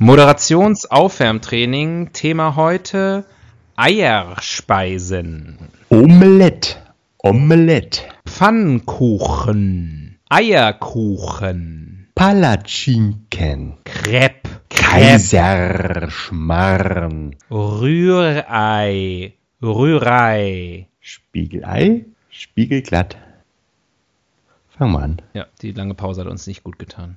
Moderationsaufwärmtraining. Thema heute Eierspeisen. Omelette. Omelette. Pfannkuchen. Eierkuchen. Palatschinken. Crepe. Kaiserschmarrn. Rührei. Rührei. Spiegelei. Spiegelglatt. Fang mal an. Ja, die lange Pause hat uns nicht gut getan.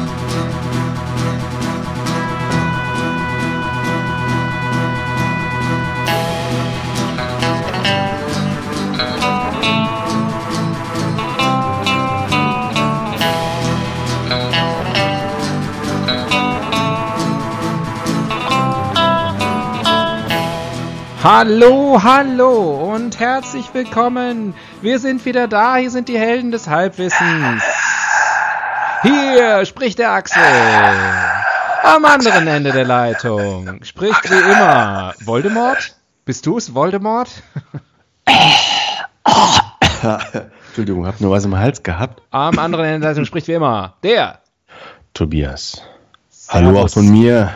Hallo, hallo und herzlich willkommen. Wir sind wieder da. Hier sind die Helden des Halbwissens. Hier spricht der Axel. Am anderen Ende der Leitung spricht wie immer Voldemort. Bist du es, Voldemort? Entschuldigung, hab nur was im Hals gehabt. Am anderen Ende der Leitung spricht wie immer der Tobias. Hallo auch von mir.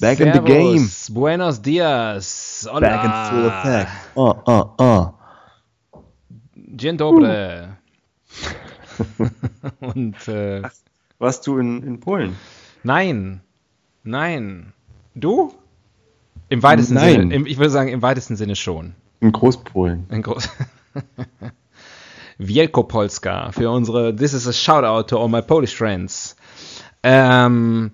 Back in the game. Servus, Buenos dias. Hola. Back in full effect. Oh, oh, oh. Dzień dobry. Und äh, Warst du in, in Polen? nein, nein. Du? Im weitesten Nein. Sinne. Im, ich würde sagen, im weitesten Sinne schon. In Großpolen. Ein groß. Wielkopolska für unsere This is a Shoutout to all my Polish friends. Ähm,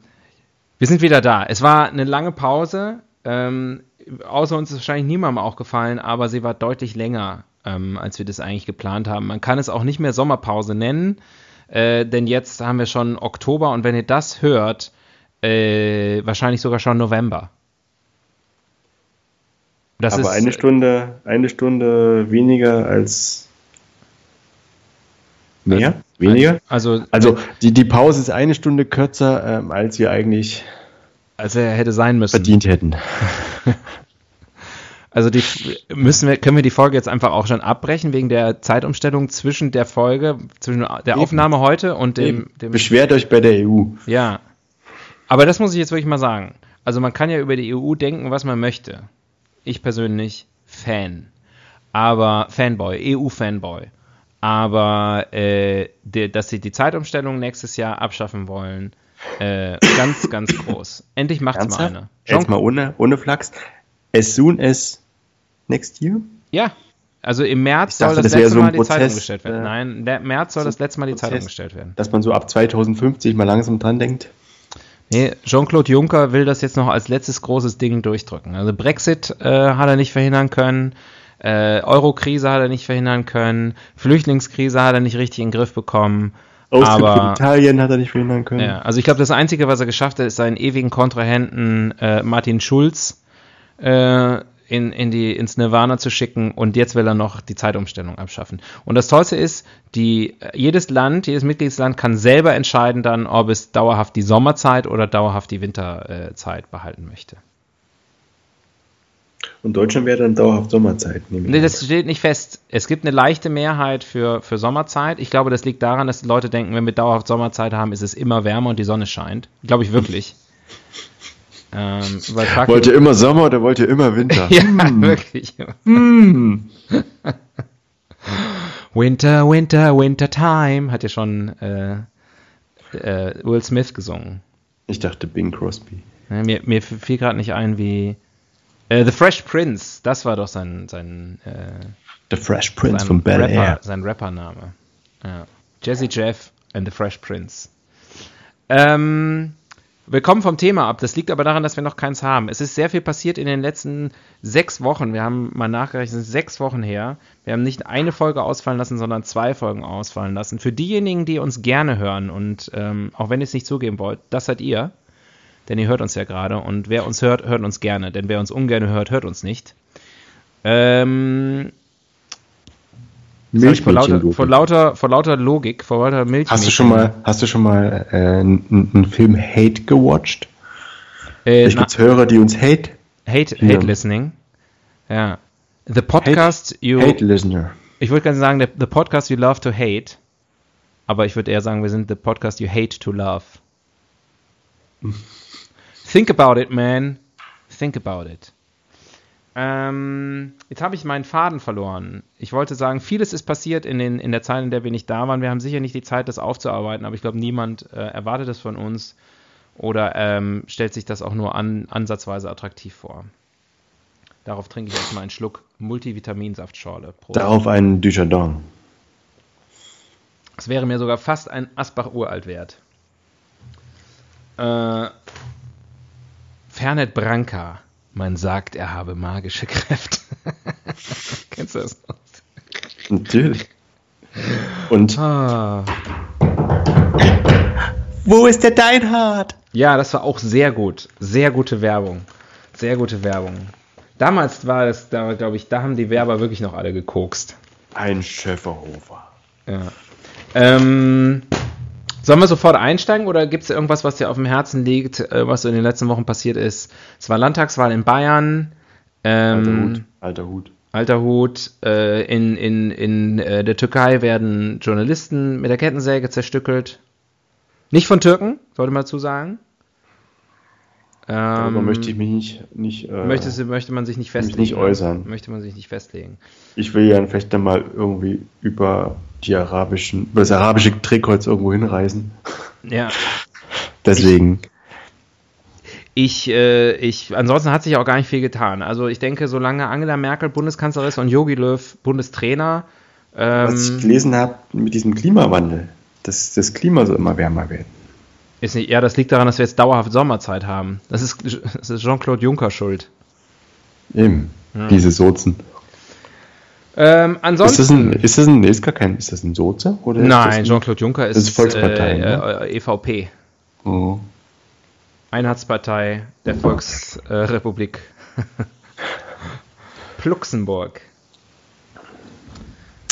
wir sind wieder da. Es war eine lange Pause. Ähm, außer uns ist wahrscheinlich niemandem aufgefallen, aber sie war deutlich länger, ähm, als wir das eigentlich geplant haben. Man kann es auch nicht mehr Sommerpause nennen, äh, denn jetzt haben wir schon Oktober und wenn ihr das hört, äh, wahrscheinlich sogar schon November. Das Aber ist, eine Stunde, eine Stunde weniger als mehr? Weniger? Also, Also die, die Pause ist eine Stunde kürzer, ähm, als wir eigentlich als er hätte sein müssen. verdient hätten. Also die müssen wir, können wir die Folge jetzt einfach auch schon abbrechen wegen der Zeitumstellung zwischen der Folge, zwischen der Eben. Aufnahme heute und dem, dem Beschwert euch bei der EU. ja. Aber das muss ich jetzt wirklich mal sagen. Also man kann ja über die EU denken, was man möchte. Ich persönlich Fan, aber Fanboy, EU-Fanboy. Aber äh, der, dass sie die Zeitumstellung nächstes Jahr abschaffen wollen, äh, ganz, ganz groß. Endlich macht's mal Ernsthaft? eine. Jetzt mal ohne, ohne Flachs. As soon as next year? Ja, also im März dachte, soll das, das letzte so Mal die Zeitung Prozess, gestellt werden. äh, Nein, der März soll so das letzte Mal die Prozess. Zeitung gestellt werden. Dass man so ab 2050 mal langsam dran denkt. Nee, Jean-Claude Juncker will das jetzt noch als letztes großes Ding durchdrücken. Also Brexit äh, hat er nicht verhindern können, äh, Euro-Krise hat er nicht verhindern können, Flüchtlingskrise hat er nicht richtig in den Griff bekommen. Austritt Aber- Italien hat er nicht verhindern können. Ja, also ich glaube, das Einzige, was er geschafft hat, ist seinen ewigen Kontrahenten äh, Martin Schulz äh, in, in die, ins Nirvana zu schicken und jetzt will er noch die Zeitumstellung abschaffen. Und das Tollste ist, die, äh, jedes Land, jedes Mitgliedsland kann selber entscheiden dann, ob es dauerhaft die Sommerzeit oder dauerhaft die Winterzeit behalten möchte. Und Deutschland wäre dann dauerhaft Sommerzeit. Nee, das steht nicht fest. Es gibt eine leichte Mehrheit für, für Sommerzeit. Ich glaube, das liegt daran, dass die Leute denken, wenn wir dauerhaft Sommerzeit haben, ist es immer wärmer und die Sonne scheint. Glaube ich wirklich. ähm, weil fuck wollte immer Sommer oder wollte immer Winter? Ja, wirklich. Hm. Winter, Winter, Winter Time hat ja schon äh, äh, Will Smith gesungen. Ich dachte Bing Crosby. Ja, mir, mir fiel gerade nicht ein, wie äh, The Fresh Prince, das war doch sein, sein, äh, The Fresh Prince von Bel Rapper, Air. sein Rappername. Ja. Jesse Jeff and The Fresh Prince. Ähm, wir kommen vom Thema ab. Das liegt aber daran, dass wir noch keins haben. Es ist sehr viel passiert in den letzten sechs Wochen. Wir haben mal nachgerechnet, es ist sechs Wochen her. Wir haben nicht eine Folge ausfallen lassen, sondern zwei Folgen ausfallen lassen. Für diejenigen, die uns gerne hören und ähm, auch wenn ihr es nicht zugeben wollt, das seid ihr. Denn ihr hört uns ja gerade und wer uns hört, hört uns gerne, denn wer uns ungern hört, hört uns nicht. Ähm, vor, lauter, vor, lauter, vor lauter Logik, vor lauter Milch. Hast du schon mal, hast du schon mal äh, einen Film Hate gewatcht? Äh, ich gibt's Hörer, die uns Hate. Hate, Hate Listening. Ja. The Podcast hate, you. Hate Listener. Ich würde gerne sagen, the, the Podcast you love to hate. Aber ich würde eher sagen, wir sind the Podcast you hate to love. Think about it, man. Think about it. Ähm, jetzt habe ich meinen Faden verloren. Ich wollte sagen, vieles ist passiert in, den, in der Zeit, in der wir nicht da waren. Wir haben sicher nicht die Zeit, das aufzuarbeiten, aber ich glaube, niemand äh, erwartet es von uns oder ähm, stellt sich das auch nur an, ansatzweise attraktiv vor. Darauf trinke ich erstmal einen Schluck Multivitaminsaftschorle. Prost. Darauf einen Dujardin. Das wäre mir sogar fast ein Asbach-Uralt wert. Äh, Fernet Branca. Man sagt, er habe magische Kräfte. Kennst du das noch? Natürlich. Und. Ah. Wo ist der Deinhard? Ja, das war auch sehr gut. Sehr gute Werbung. Sehr gute Werbung. Damals war das, da glaube ich, da haben die Werber wirklich noch alle gekokst. Ein Schäferhofer. Ja. Ähm, Sollen wir sofort einsteigen oder gibt es irgendwas, was dir auf dem Herzen liegt, äh, was so in den letzten Wochen passiert ist? Es war Landtagswahl in Bayern. Ähm, alter Hut. Alter Hut. Alter Hut. Äh, in in, in äh, der Türkei werden Journalisten mit der Kettensäge zerstückelt. Nicht von Türken, sollte man dazu sagen. Darüber ähm, möchte ich mich nicht. nicht äh, möchtest, möchte man sich nicht festlegen. Nicht äußern. Möchte man sich nicht festlegen. Ich will ja vielleicht dann mal irgendwie über die arabischen, das arabische Drehkreuz irgendwo hinreisen. Ja. Deswegen. Ich, äh, ich, ansonsten hat sich auch gar nicht viel getan. Also ich denke, solange Angela Merkel Bundeskanzlerin ist und Yogi Löw Bundestrainer. Ähm, Was ich gelesen habe mit diesem Klimawandel, dass das Klima so immer wärmer wird. Ist nicht, ja, das liegt daran, dass wir jetzt dauerhaft Sommerzeit haben. Das ist, das ist Jean-Claude Juncker schuld. Eben, ja. diese Sozen. Ähm, ansonsten. Ist das ein, ist das ein, ist gar kein, ist das ein Soze? Oder Nein, Jean-Claude Juncker ist, ist Volkspartei, äh, ne? äh, EVP. Oh. Einheitspartei der Volksrepublik äh, Luxemburg.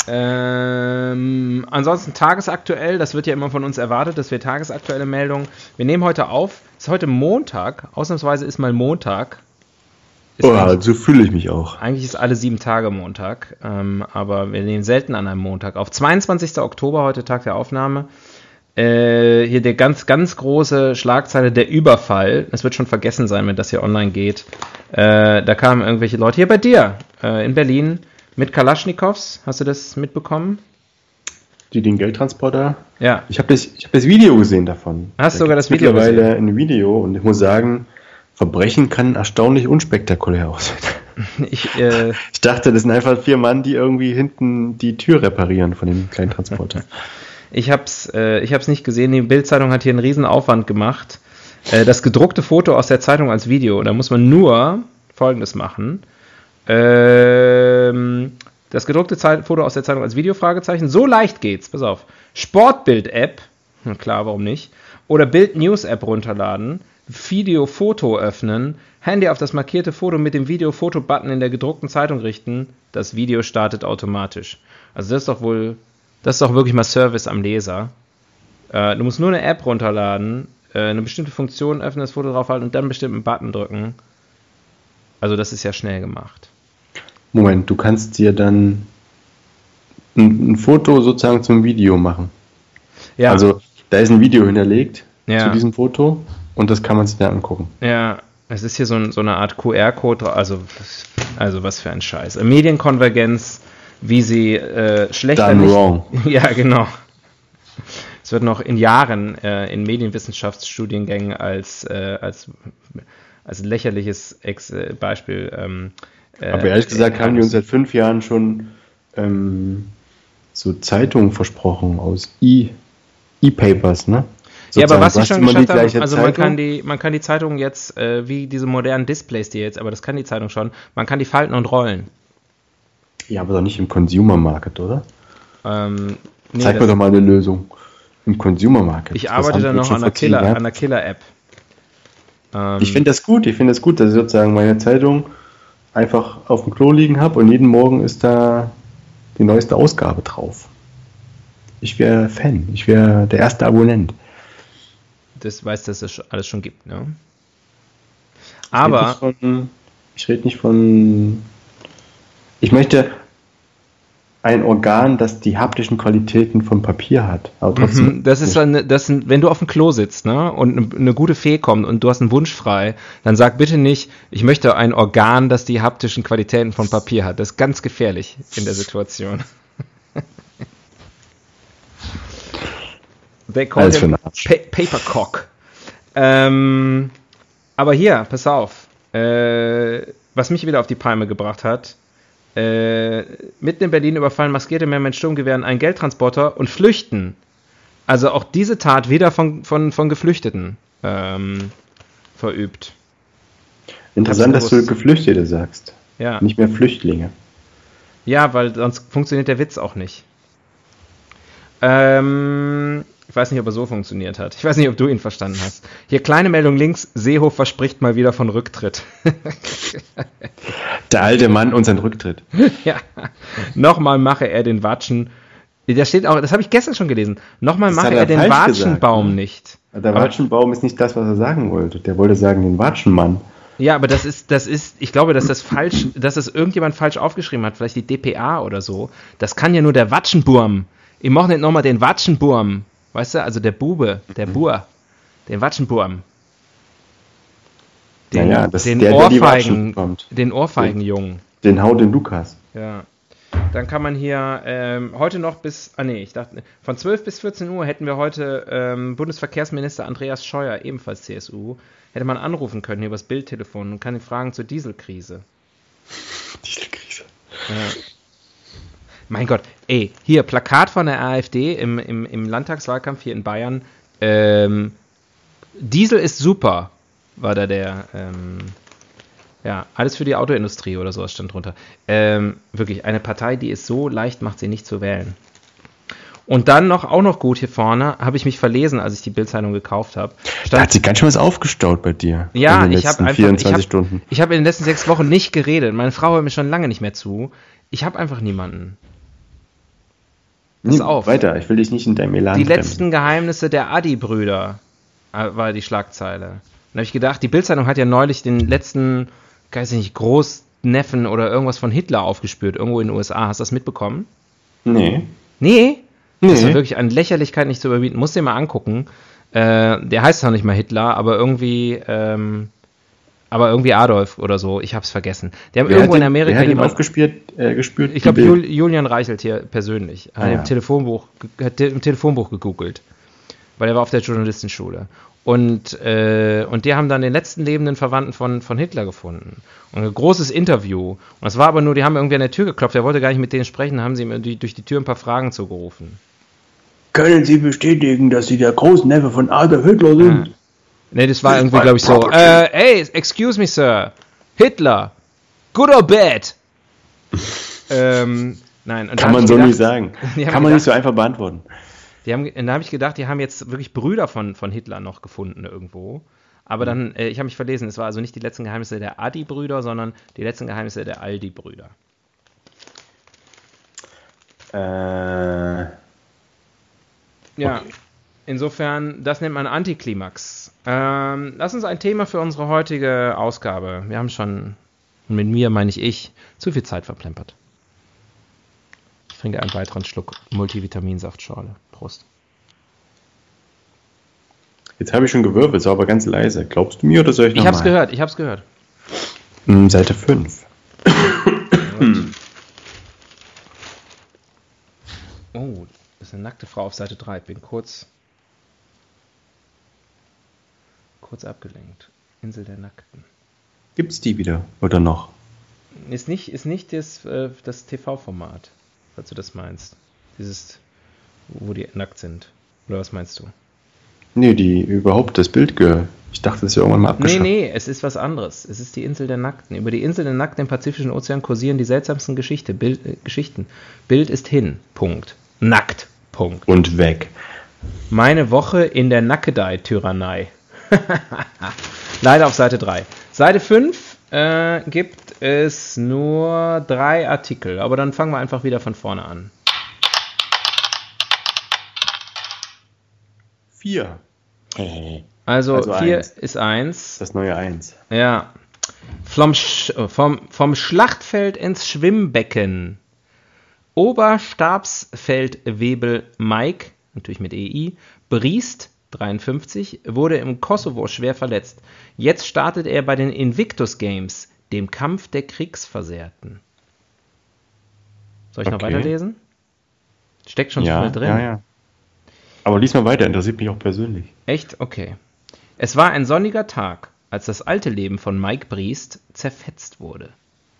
Ähm, ansonsten tagesaktuell, das wird ja immer von uns erwartet, dass wir tagesaktuelle Meldungen. Wir nehmen heute auf, es ist heute Montag, ausnahmsweise ist mal Montag. Oh, so fühle ich mich auch. Eigentlich ist alle sieben Tage Montag, ähm, aber wir nehmen selten an einem Montag auf. 22. Oktober, heute Tag der Aufnahme. Äh, hier der ganz, ganz große Schlagzeile, der Überfall. Es wird schon vergessen sein, wenn das hier online geht. Äh, da kamen irgendwelche Leute hier bei dir äh, in Berlin mit Kalaschnikows, hast du das mitbekommen? Die den Geldtransporter? Ja. Ich habe das, hab das Video gesehen davon. Hast du sogar das Video mittlerweile gesehen? ein Video und ich muss sagen, Verbrechen kann erstaunlich unspektakulär aussehen. Ich, äh, ich dachte, das sind einfach vier Mann, die irgendwie hinten die Tür reparieren von dem kleinen Transporter. ich habe es äh, ich hab's nicht gesehen. Die Bildzeitung hat hier einen riesen Aufwand gemacht. Äh, das gedruckte Foto aus der Zeitung als Video. Da muss man nur Folgendes machen. Ähm, das gedruckte Zeit Foto aus der Zeitung als Videofragezeichen. So leicht geht's. Pass auf. Sportbild-App. Klar, warum nicht? Oder Bild-News-App runterladen. Video-Foto öffnen. Handy auf das markierte Foto mit dem Video-Foto-Button in der gedruckten Zeitung richten. Das Video startet automatisch. Also das ist doch wohl, das ist doch wirklich mal Service am Leser. Äh, du musst nur eine App runterladen, äh, eine bestimmte Funktion öffnen, das Foto draufhalten und dann einen bestimmten Button drücken. Also das ist ja schnell gemacht. Moment, du kannst dir dann ein, ein Foto sozusagen zum Video machen. Ja. Also da ist ein Video hinterlegt ja. zu diesem Foto und das kann man sich dann angucken. Ja, es ist hier so, ein, so eine Art QR-Code, also, also was für ein Scheiß. Medienkonvergenz, wie sie äh, schlechter. Done wrong. Ja, genau. Es wird noch in Jahren äh, in Medienwissenschaftsstudiengängen als, äh, als, als lächerliches Ex äh, Beispiel ähm, äh, Aber ehrlich gesagt haben die uns seit fünf Jahren schon ähm, so Zeitungen versprochen aus E-Papers, e ne? Ja, aber was sie schon geschafft haben, also man kann die, man kann die Zeitung jetzt, äh, wie diese modernen Displays, die jetzt, aber das kann die Zeitung schon, man kann die falten und rollen. Ja, aber doch nicht im Consumer Market, oder? Ähm, nee, Zeig mir doch mal eine Lösung im Consumer Market. Ich arbeite da noch an einer Killer-App. Killer Ähm, ich finde das gut, ich finde das gut, dass ich sozusagen meine Zeitung einfach auf dem Klo liegen habe und jeden Morgen ist da die neueste Ausgabe drauf. Ich wäre Fan, ich wäre der erste Abonnent. Das weiß, dass es alles schon gibt, ne? Aber. Ich rede nicht von. Ich möchte ein Organ, das die haptischen Qualitäten von Papier hat. Mhm, das ist eine, das ein, wenn du auf dem Klo sitzt, ne, und eine, eine, gute Fee kommt und du hast einen Wunsch frei, dann sag bitte nicht, ich möchte ein Organ, das die haptischen Qualitäten von Papier hat. Das ist ganz gefährlich in der Situation. They call him pa Papercock. Ähm, aber hier, pass auf. Äh, was mich wieder auf die Palme gebracht hat, äh, mitten in Berlin überfallen maskierte Männer mit Sturmgewehren einen Geldtransporter und flüchten. Also auch diese Tat wieder von, von, von Geflüchteten ähm, verübt. Interessant, dass du Geflüchtete sagst. Ja. Nicht mehr Flüchtlinge. Ja, weil sonst funktioniert der Witz auch nicht. Ähm, ich weiß nicht, ob er so funktioniert hat. Ich weiß nicht, ob du ihn verstanden hast. Hier kleine Meldung links. Seehof verspricht mal wieder von Rücktritt. Der alte Mann und sein Rücktritt. ja. Nochmal mache er den Watschen. Da steht auch, das habe ich gestern schon gelesen. Nochmal mache er, er den Watschenbaum gesagt, ne? nicht. Der Watschenbaum ist nicht das, was er sagen wollte. Der wollte sagen den Watschenmann. Ja, aber das ist, das ist, ich glaube, dass das falsch, dass das irgendjemand falsch aufgeschrieben hat, vielleicht die DPA oder so. Das kann ja nur der Watschenburm. Ich mache nicht nochmal den Watschenburm. Weißt du, also der Bube, der mhm. Bur, den Watschenburm. Den, ja, ja, den der, Ohrfeigen, der den Ohrfeigenjungen. Den, den Hau den Lukas. Ja. Dann kann man hier ähm, heute noch bis, ah nee, ich dachte, von 12 bis 14 Uhr hätten wir heute ähm, Bundesverkehrsminister Andreas Scheuer, ebenfalls CSU, hätte man anrufen können hier übers Bildtelefon und kann ihn fragen zur Dieselkrise. Dieselkrise. Ja. Mein Gott, ey, hier, Plakat von der AfD im, im, im Landtagswahlkampf hier in Bayern. Ähm, Diesel ist super, war da der, ähm, ja, alles für die Autoindustrie oder sowas stand drunter. Ähm, wirklich, eine Partei, die es so leicht macht, sie nicht zu wählen. Und dann noch, auch noch gut hier vorne, habe ich mich verlesen, als ich die Bildzeitung gekauft habe. Da hat sich ganz schön was aufgestaut bei dir. Ja, ich habe einfach, 24 ich habe hab in den letzten sechs Wochen nicht geredet. Meine Frau hört mir schon lange nicht mehr zu. Ich habe einfach niemanden. Pass auf. Weiter, ich will dich nicht in deinem Elan Die bremsen. letzten Geheimnisse der Adi-Brüder äh, war die Schlagzeile. Dann habe ich gedacht, die Bildzeitung hat ja neulich den letzten, weiß ich nicht, Großneffen oder irgendwas von Hitler aufgespürt, irgendwo in den USA. Hast du das mitbekommen? Nee. Nee? Nee. Das war wirklich an Lächerlichkeit nicht zu überbieten. Musst dir mal angucken. Äh, der heißt zwar nicht mal Hitler, aber irgendwie, ähm, aber irgendwie Adolf oder so, ich hab's vergessen. Die haben wer irgendwo in Amerika wer hat jemand aufgespürt, äh, gespürt. Ich glaube Jul, Julian Reichelt hier persönlich, ah, hat, ja. im Telefonbuch, hat im Telefonbuch gegoogelt, weil er war auf der Journalistenschule. Und, äh, und die haben dann den letzten lebenden Verwandten von, von Hitler gefunden. Und ein großes Interview. Und es war aber nur, die haben irgendwie an der Tür geklopft, er wollte gar nicht mit denen sprechen, haben sie ihm durch die Tür ein paar Fragen zugerufen. Können Sie bestätigen, dass Sie der Großneffe von Adolf Hitler sind? Ne, das war irgendwie, glaube ich, so. Äh, hey, excuse me, Sir. Hitler. Good or bad? ähm, nein. Kann man so gedacht, nicht sagen. Kann man gedacht, nicht so einfach beantworten. Die haben, da habe ich gedacht, die haben jetzt wirklich Brüder von, von Hitler noch gefunden irgendwo. Aber dann, äh, ich habe mich verlesen, es war also nicht die letzten Geheimnisse der Adi-Brüder, sondern die letzten Geheimnisse der Aldi-Brüder. Äh. Ja. Okay. Insofern, das nennt man Antiklimax. Ähm, lass uns ein Thema für unsere heutige Ausgabe. Wir haben schon, mit mir meine ich ich, zu viel Zeit verplempert. Ich trinke einen weiteren Schluck Multivitaminsaftschorle. Prost. Jetzt habe ich schon gewirbelt, so aber ganz leise. Glaubst du mir oder soll ich noch Ich habe es gehört, ich habe es gehört. Hm, Seite 5. oh, das ist eine nackte Frau auf Seite 3. Bin kurz kurz abgelenkt. Insel der Nackten. Gibt's die wieder oder noch? Ist nicht, ist nicht das, äh, das TV-Format, falls du das meinst. Dieses, wo die nackt sind. Oder was meinst du? Nee, die überhaupt das Bild gehört. Ich dachte, das ist ja irgendwann mal abgeschafft. Nee, nee, es ist was anderes. Es ist die Insel der Nackten. Über die Insel der Nackten im Pazifischen Ozean kursieren die seltsamsten Geschichte, Bild, äh, Geschichten. Bild ist hin. Punkt. Nackt. Punkt. Und weg. Meine Woche in der Nackedei-Tyrannei. Leider auf Seite 3. Seite 5 äh, gibt es nur drei Artikel, aber dann fangen wir einfach wieder von vorne an. Vier. Also Also 4 eins. ist 1. Das neue Eins. Ja. Vom, Sch vom, vom Schlachtfeld ins Schwimmbecken. Oberstabsfeldwebel Mike, natürlich mit EI, Briest, 53, wurde im Kosovo schwer verletzt. Jetzt startet er bei den Invictus Games, dem Kampf der Kriegsversehrten. Soll ich noch Okay. weiterlesen? Steckt schon so Ja, viel drin. ja, ja. Aber lies mal weiter, interessiert mich auch persönlich. Echt? Okay. Es war ein sonniger Tag, als das alte Leben von Mike Briest zerfetzt wurde.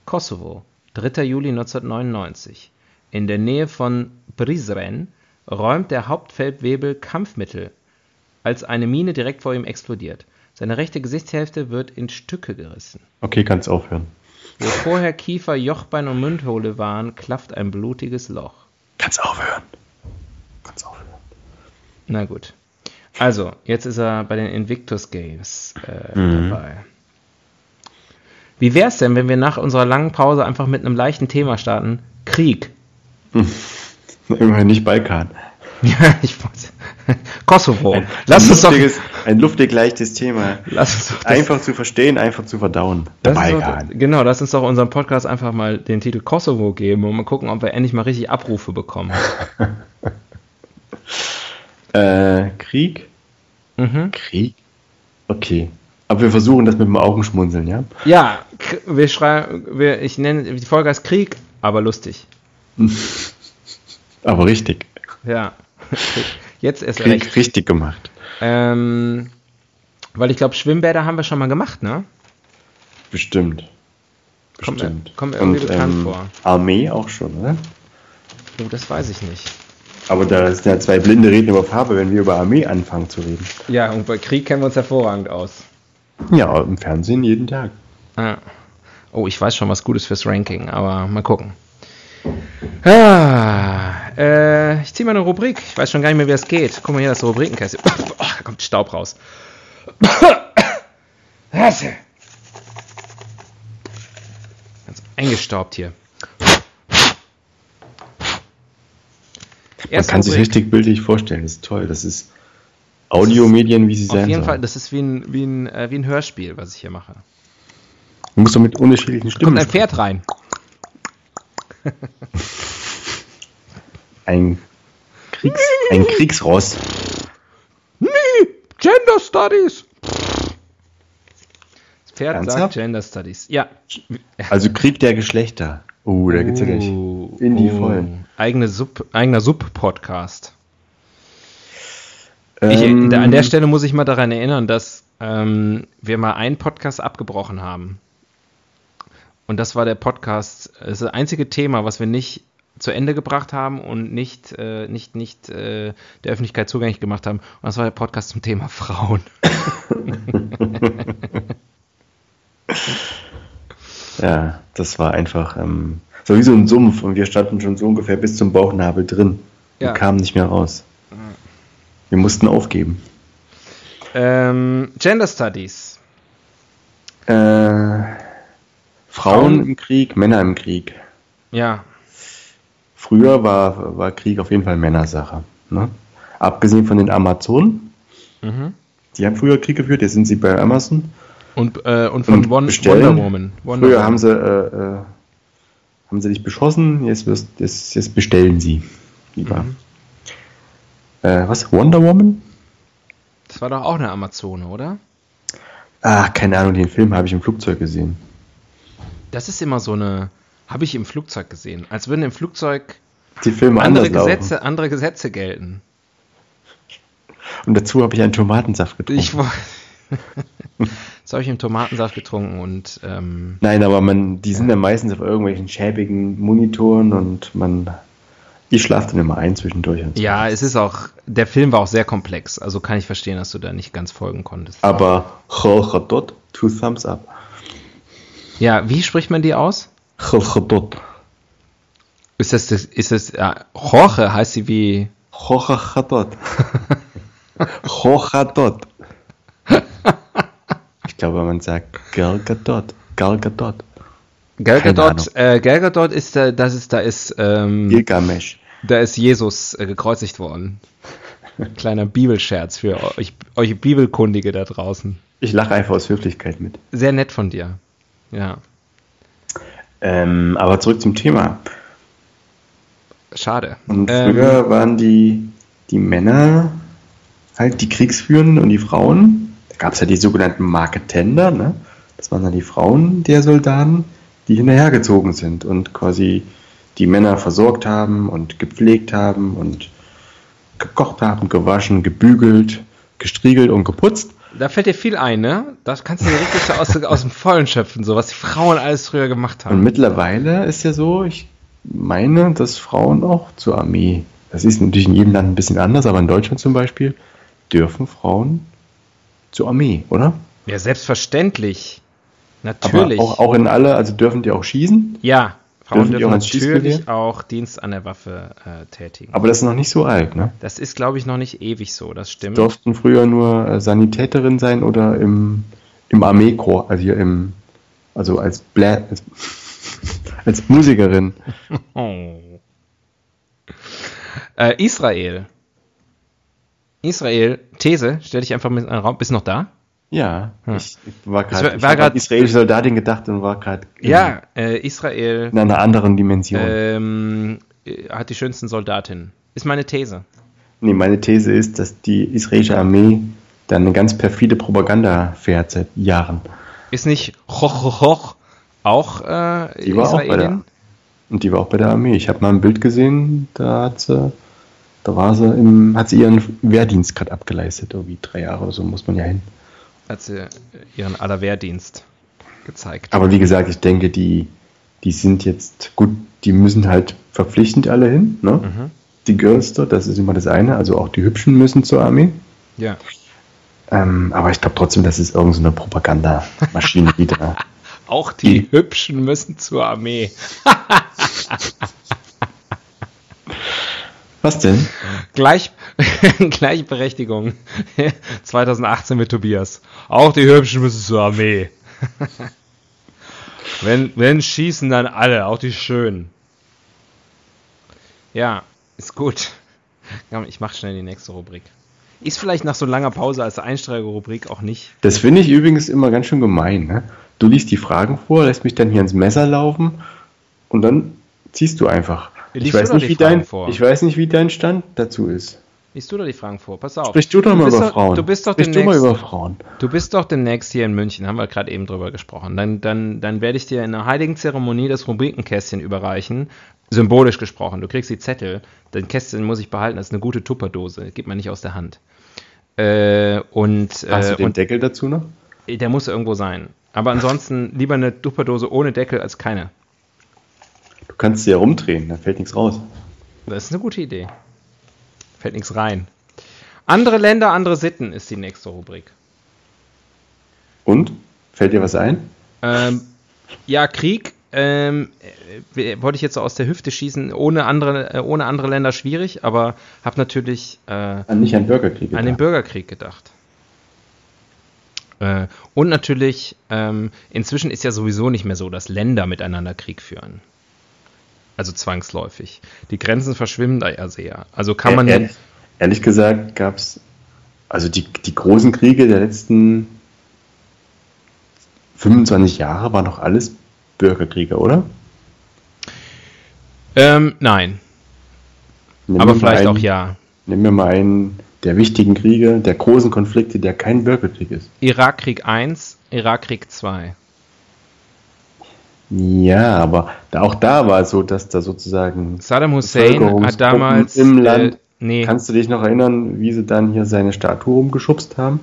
Kosovo, 3. Juli 1999. In der Nähe von Prizren räumt der Hauptfeldwebel Kampfmittel, als eine Mine direkt vor ihm explodiert. Seine rechte Gesichtshälfte wird in Stücke gerissen. Okay, kannst aufhören. Wo vorher Kiefer, Jochbein und Mundhole waren, klafft ein blutiges Loch. Kannst aufhören. Kannst aufhören. Na gut. Also, jetzt ist er bei den Invictus Games äh, Mhm. dabei. Wie wäre es denn, wenn wir nach unserer langen Pause einfach mit einem leichten Thema starten? Krieg. Immerhin nicht Balkan. Ja, ich weiß. Kosovo. Ein, lass, ein, uns doch, ein luftig leichtes Thema. lass uns doch das, Einfach zu verstehen, einfach zu verdauen. Lass uns genau, lass uns doch unserem Podcast einfach mal den Titel Kosovo geben und mal gucken, ob wir endlich mal richtig Abrufe bekommen. Äh, Krieg? Mhm. Krieg? Okay. Aber wir versuchen das mit dem Augenschmunzeln, ja? Ja, wir schreiben, wir, ich nenne die Folge als Krieg, aber lustig. Aber richtig. Ja. Jetzt erst Krieg recht. richtig gemacht. Ähm, weil ich glaube, Schwimmbäder haben wir schon mal gemacht, ne? Bestimmt. Bestimmt. kommt mir irgendwie bekannt vor. Armee auch schon, oder? Oh, das weiß ich nicht. Aber da sind ja zwei Blinde reden über Farbe, wenn wir über Armee anfangen zu reden. Ja, und bei Krieg kennen wir uns hervorragend aus. Ja, im Fernsehen jeden Tag. Ah. Oh, ich weiß schon was Gutes fürs Ranking, aber mal gucken. Ah, äh, ich ziehe mal eine Rubrik. Ich weiß schon gar nicht mehr, wie es geht. Guck mal hier, das Rubrikenkästchen. Oh, da kommt Staub raus. Hasse. Ganz eingestaubt hier. Man kann sich Rubrik. richtig bildlich vorstellen. Das ist toll. Das ist Audiomedien, wie sie Auf sein jeden Fall, sollen. das ist wie ein, wie, ein, äh, wie ein Hörspiel, was ich hier mache. Du musst doch mit unterschiedlichen Kommt Stimmen ein Pferd rein. Ein, Kriegs, ein Kriegsross. Gender Studies. Das Pferd sagt Ernsthaft? Gender Studies. Ja. Also Krieg der Geschlechter. Uh, da geht's ja gleich Uh, in die uh, Vollen. Eigene Sub, eigener Sub-Podcast. Ähm, an der Stelle muss ich mal daran erinnern, dass ähm, wir mal einen Podcast abgebrochen haben. Und das war der Podcast, das ist das einzige Thema, was wir nicht zu Ende gebracht haben und nicht, äh, nicht, nicht äh, der Öffentlichkeit zugänglich gemacht haben. Und das war der Podcast zum Thema Frauen. Ja, das war einfach ähm, so wie so ein Sumpf und wir standen schon so ungefähr bis zum Bauchnabel drin Ja. und kamen nicht mehr raus. Wir mussten aufgeben. Ähm, Gender Studies. Äh, Frauen Frauen- im Krieg, Männer im Krieg. Ja, Früher war, war Krieg auf jeden Fall Männersache. Ne? Abgesehen von den Amazonen, Mhm. die haben früher Krieg geführt, jetzt sind sie bei Amazon. Und, äh, und von Und. Wonder Woman. Wonder Früher Woman. haben sie, äh, äh, haben sie dich beschossen, jetzt, wirst, jetzt, jetzt bestellen sie lieber. Mhm. Äh, was? Wonder Woman? Das war doch auch eine Amazone, oder? Ah, keine Ahnung, den Film habe ich im Flugzeug gesehen. Das ist immer so eine. Habe ich im Flugzeug gesehen. Als würden im Flugzeug Die Filme andere laufen. Gesetze, andere Gesetze gelten. Und dazu habe ich einen Tomatensaft getrunken. Ich war. Jetzt habe ich im Tomatensaft getrunken und ähm, Nein, aber man, die sind dann meistens auf irgendwelchen schäbigen Monitoren und man. Ich schlafe dann immer ein zwischendurch. Ja, es ist auch. Der Film war auch sehr komplex, also kann ich verstehen, dass du da nicht ganz folgen konntest. Aber Cholchodot, two thumbs up. Ja, wie spricht man die aus? Cholchodot. Ist das, ist das, ja, Jorge heißt sie wie, Chochadot. Chochadot. Ich glaube, man sagt Gal Gadot. Gal Gadot. Gal Keine Gadot, äh, Gal Gadot ist, äh, das ist, da ist, ähm, Gilgamesh. da ist Jesus äh, gekreuzigt worden. Kleiner Bibelscherz für euch, euch Bibelkundige da draußen. Ich lache einfach aus Höflichkeit mit. Sehr nett von dir. Ja, Ähm, aber zurück zum Thema. schade. Und Ähm, früher waren die, die Männer halt die Kriegsführenden und die Frauen. Da gab es ja die sogenannten Marketender, ne? Das waren dann die Frauen der Soldaten, die hinterhergezogen sind und quasi die Männer versorgt haben und gepflegt haben und gekocht haben, gewaschen, gebügelt, gestriegelt und geputzt. Da fällt dir viel ein, ne? Das kannst du dir richtig so aus, aus dem Vollen schöpfen, so was die Frauen alles früher gemacht Und haben. mittlerweile ist ja so, ich meine, dass Frauen auch zur Armee, das ist natürlich in jedem Land ein bisschen anders, aber in Deutschland zum Beispiel, dürfen Frauen zur Armee, oder? Ja, selbstverständlich. Natürlich. auch, auch in alle, also dürfen die auch schießen, ja, Frauen Dürfen natürlich auch Dienst an der Waffe äh, tätigen. aber das ist noch nicht so alt, ne? Das ist, glaube ich, noch nicht ewig so, das stimmt. Durften früher nur äh, Sanitäterin sein oder im, im Armeekorps, also hier im, also als, Blä als, als Musikerin. Oh. Äh, Israel. Israel, These, stell dich einfach mit in den Raum. Bist du noch da? Ja, Hm. ich, ich war war- gerade, war grad- an israelische Soldatin gedacht und war gerade Ja, äh, Israel in einer anderen Dimension. ähm, äh, hat die schönsten Soldatinnen. Ist meine These. Nee, meine These ist, dass die israelische Armee dann eine ganz perfide Propaganda fährt seit Jahren. Ist nicht Hoch, Hoch, Hoch auch äh, Die war auch bei der, Israelin? und die war auch bei der Armee. Ich habe mal ein Bild gesehen, da hat sie, da war sie im, hat sie ihren Wehrdienst gerade abgeleistet, irgendwie drei Jahre oder so muss man ja hin. Hat sie äh, ihren Allerwehrdienst gezeigt. Aber wie gesagt, ich denke, die, die sind jetzt gut, die müssen halt verpflichtend alle hin, ne? Mhm. Die Girls dort, das ist immer das eine, also auch die Hübschen müssen zur Armee. Ja. Ähm, aber ich glaube trotzdem, das ist irgendeine so Propagandamaschine, die da. Auch die Hübschen müssen zur Armee. Was denn? Gleich, Gleichberechtigung 2018 mit Tobias. Auch die Hübschen müssen zur Armee. wenn, wenn schießen, dann alle, auch die Schönen. Ja, ist gut. Ich mache schnell die nächste Rubrik. Ist vielleicht nach so langer Pause als Einsteigerrubrik auch nicht. Das finde ich übrigens immer ganz schön gemein. Ne? Du liest die Fragen vor, lässt mich dann hier ins Messer laufen und dann ziehst du einfach. Ich Liest du weiß, nicht, wie Fragen dein, vor? ich weiß nicht, wie dein Stand dazu ist. Liest du doch die Fragen vor. Pass auf. Sprich du doch mal bist über doch- Frauen. Du bist doch Sprich du mal demnächst- über Frauen. Du bist doch demnächst hier in München, haben wir gerade eben drüber gesprochen. Dann, dann, dann werde ich dir in einer heiligen Zeremonie das Rubrikenkästchen überreichen. Symbolisch gesprochen. Du kriegst die Zettel. Den Kästchen muss ich behalten. Das ist eine gute Tupperdose. Gibt man nicht aus der Hand. Äh, und Hast äh, du den und Deckel dazu noch? der muss irgendwo sein. Aber ansonsten lieber eine Tupperdose ohne Deckel als keine. Du kannst sie ja rumdrehen, da fällt nichts raus. Das ist eine gute Idee. Fällt nichts rein. Andere Länder, andere Sitten ist die nächste Rubrik. Und? Fällt dir was ein? Ähm, ja, Krieg ähm, äh, wollte ich jetzt so aus der Hüfte schießen, ohne andere, äh, ohne andere Länder schwierig, aber habe natürlich äh, An nicht an Bürgerkrieg. an den gedacht. Bürgerkrieg gedacht. Äh, und natürlich, ähm, inzwischen ist ja sowieso nicht mehr so, dass Länder miteinander Krieg führen. Also zwangsläufig. Die Grenzen verschwimmen da ja sehr. Also kann man Ehr- ehrlich, gesagt gab es, also die, die großen Kriege der letzten 25 Jahre waren doch alles Bürgerkriege, oder? ähm, nein, Nimm aber vielleicht einen- auch ja. Nimm mir mal einen der wichtigen Kriege, der großen Konflikte, der kein Bürgerkrieg ist. Irakkrieg 1, Irakkrieg 2. Ja, aber auch da war es so, dass da sozusagen Saddam Hussein hat damals im Land. Äh, nee, Kannst du dich noch erinnern, wie sie dann hier seine Statue rumgeschubst haben?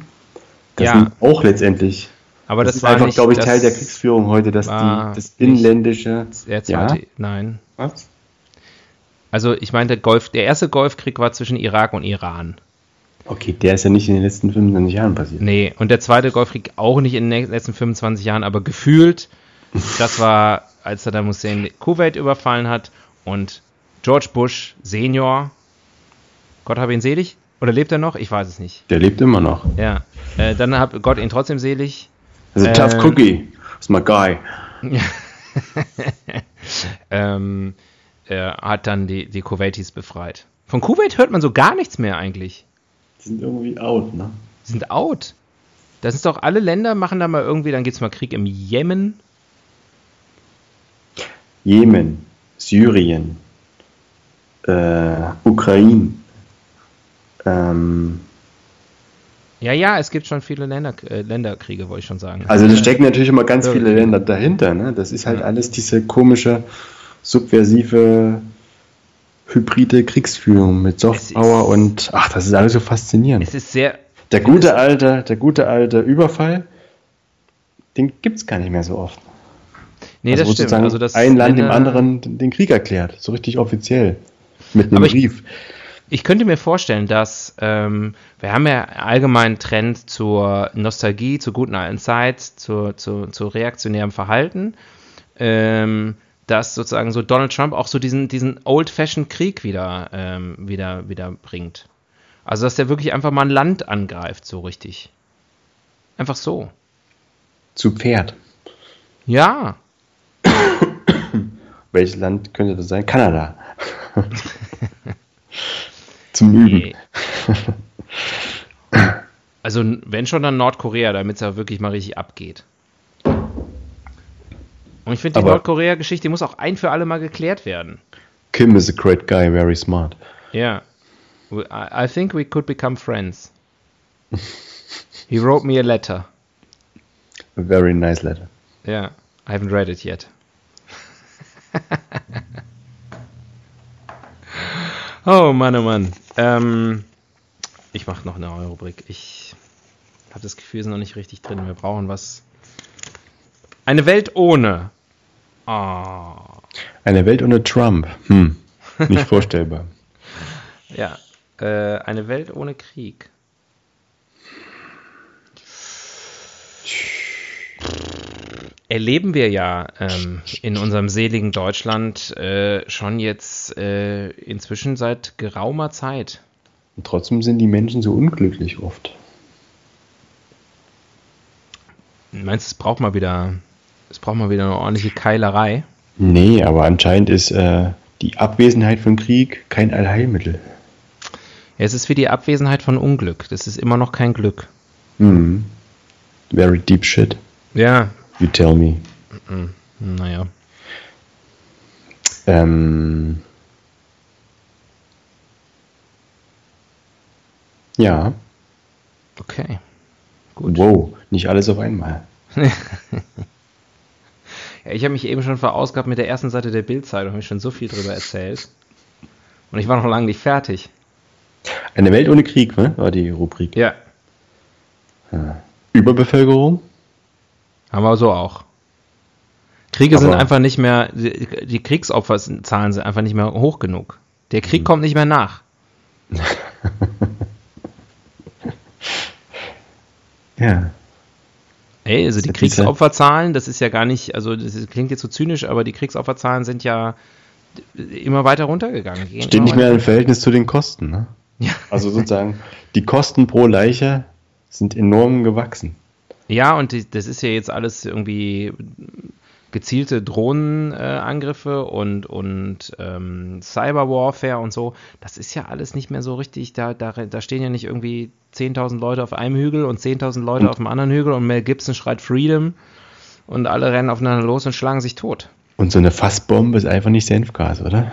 Das Ja. sind auch letztendlich. aber das, das, ist war einfach, glaube ich, Teil der Kriegsführung heute, dass die, das inländische. Der Ja? nein. Was? Also ich meinte, Golf, der erste Golfkrieg war zwischen Irak und Iran. Okay, der ist ja nicht in den letzten 25 Jahren passiert. Nee, und der zweite Golfkrieg auch nicht in den letzten 25 Jahren, aber gefühlt, das war, als Saddam Hussein Kuwait überfallen hat und George Bush Senior, Gott habe ihn selig, oder lebt er noch? Ich weiß es nicht. Der lebt immer noch. Ja, äh, dann hat Gott ihn trotzdem selig. Das ist a tough Ähm, cookie. That's my guy. ähm, er hat dann die, die Kuwaitis befreit. Von Kuwait hört man so gar nichts mehr eigentlich. Die sind irgendwie out, ne? Die sind out. Das ist doch, alle Länder machen da mal irgendwie, dann gibt es mal Krieg im Jemen. Jemen, Syrien, äh, Ukraine. Ähm, Ja, ja, es gibt schon viele Länder, äh, Länderkriege, wollte ich schon sagen. also da stecken natürlich immer ganz Ja. viele Länder dahinter, ne? Das ist halt alles diese komische, subversive, hybride Kriegsführung mit Softpower ist- und ach, das ist alles so faszinierend. es ist sehr, Der gute alte, der gute alte Überfall, den gibt's gar nicht mehr so oft. Nee, also das stimmt. sozusagen Also das ein Land dem anderen den Krieg erklärt, so richtig offiziell. Mit einem ich- Brief. Ich könnte mir vorstellen, dass ähm, wir haben ja allgemein einen Trend zur Nostalgie, zur guten alten Zeit, zur, zu, zu reaktionärem Verhalten, ähm, dass sozusagen so Donald Trump auch so diesen, diesen old-fashioned Krieg wieder, ähm, wieder, wieder bringt. Also dass der wirklich einfach mal ein Land angreift, so richtig. Einfach so. Zu Pferd. Ja. Welches Land könnte das sein? Kanada. Zum Üben. Also wenn schon dann Nordkorea, damit es ja wirklich mal richtig abgeht. Und ich finde, die Nordkorea-Geschichte muss auch ein für alle Mal geklärt werden. Kim is a great guy, very smart. Ja. I, I think we could become friends. He wrote me a letter. A very nice letter. Yeah, I haven't read it yet. oh Mann, oh Mann. Ähm, ich mache noch eine neue Rubrik. Ich habe das Gefühl, wir sind noch nicht richtig drin. Wir brauchen was. Eine Welt ohne. Oh. Eine Welt ohne Trump. Hm. Nicht vorstellbar. Ja, äh, eine Welt ohne Krieg. Erleben wir ja ähm, in unserem seligen Deutschland äh, schon jetzt äh, inzwischen seit geraumer Zeit. Und trotzdem sind die Menschen so unglücklich oft. Meinst du, es braucht mal wieder, es braucht mal wieder eine ordentliche Keilerei? Nee, aber anscheinend ist äh, die Abwesenheit von Krieg kein Allheilmittel. Ja, es ist wie die Abwesenheit von Unglück. Das ist immer noch kein Glück. Hm. Very deep shit, Ja, you tell me. naja. Ähm, ja, Okay. Gut. wow, nicht alles auf einmal. Ja, ich habe mich eben schon verausgabt mit der ersten Seite der Bildzeitung, habe ich schon so viel drüber erzählt. Und ich war noch lange nicht fertig. Eine Welt ohne Krieg, ne? war die Rubrik. Ja, Überbevölkerung? Haben wir so auch. Kriege sind Aber- einfach nicht mehr, die, Kriegsopferzahlen sind einfach nicht mehr hoch genug. Der Krieg kommt nicht mehr nach. Ja. Ey, also die Kriegsopferzahlen, das ist ja gar nicht, also das klingt jetzt so zynisch, aber die Kriegsopferzahlen sind ja immer weiter runtergegangen. Steht nicht mehr im Verhältnis zu den Kosten. Ne? Ja. Also sozusagen, die Kosten pro Leiche sind enorm gewachsen. Ja, und die, das ist ja jetzt alles irgendwie gezielte Drohnenangriffe und, und ähm, Cyberwarfare und so. Das ist ja alles nicht mehr so richtig. Da, da, da stehen ja nicht irgendwie 10.000 Leute auf einem Hügel und 10.000 Leute Und- auf dem anderen Hügel und Mel Gibson schreit Freedom und alle rennen aufeinander los und schlagen sich tot. Und so eine Fassbombe ist einfach nicht Senfgas, oder?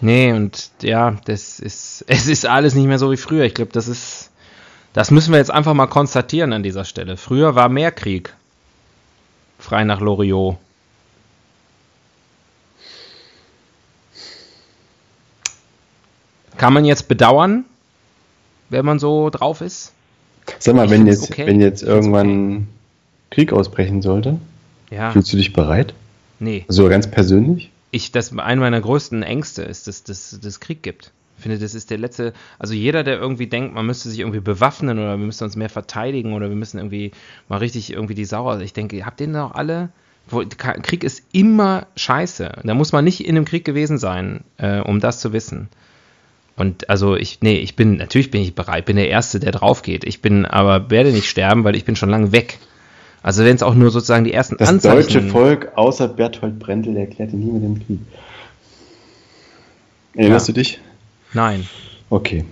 Nee, und ja, das ist, es ist alles nicht mehr so wie früher. Ich glaube, das ist, das müssen wir jetzt einfach mal konstatieren an dieser Stelle. Früher war mehr Krieg. Frei nach Loriot. Kann man jetzt bedauern, wenn man so drauf ist? Sag mal, Ich wenn jetzt, okay. wenn jetzt irgendwann Krieg ausbrechen sollte, Ja, fühlst du dich bereit? nee. So ganz persönlich? ich, das eine meiner größten Ängste ist, dass es Krieg gibt. Ich finde, das ist der letzte, also jeder, der irgendwie denkt, man müsste sich irgendwie bewaffnen oder wir müssen uns mehr verteidigen oder wir müssen irgendwie mal richtig irgendwie die Sauer. Ich denke, habt ihr denn auch alle? Krieg ist immer scheiße. Da muss man nicht in einem Krieg gewesen sein, äh, um das zu wissen. Und also ich, nee, ich bin, natürlich bin ich bereit, bin der Erste, der drauf geht. Ich bin aber, werde nicht sterben, weil ich bin schon lange weg. Also wenn es auch nur sozusagen die ersten Das Anzeichen... deutsche Volk außer Berthold Brendel erklärte nie mit dem Krieg. Erinnerst Ja. du dich? Nein. Okay.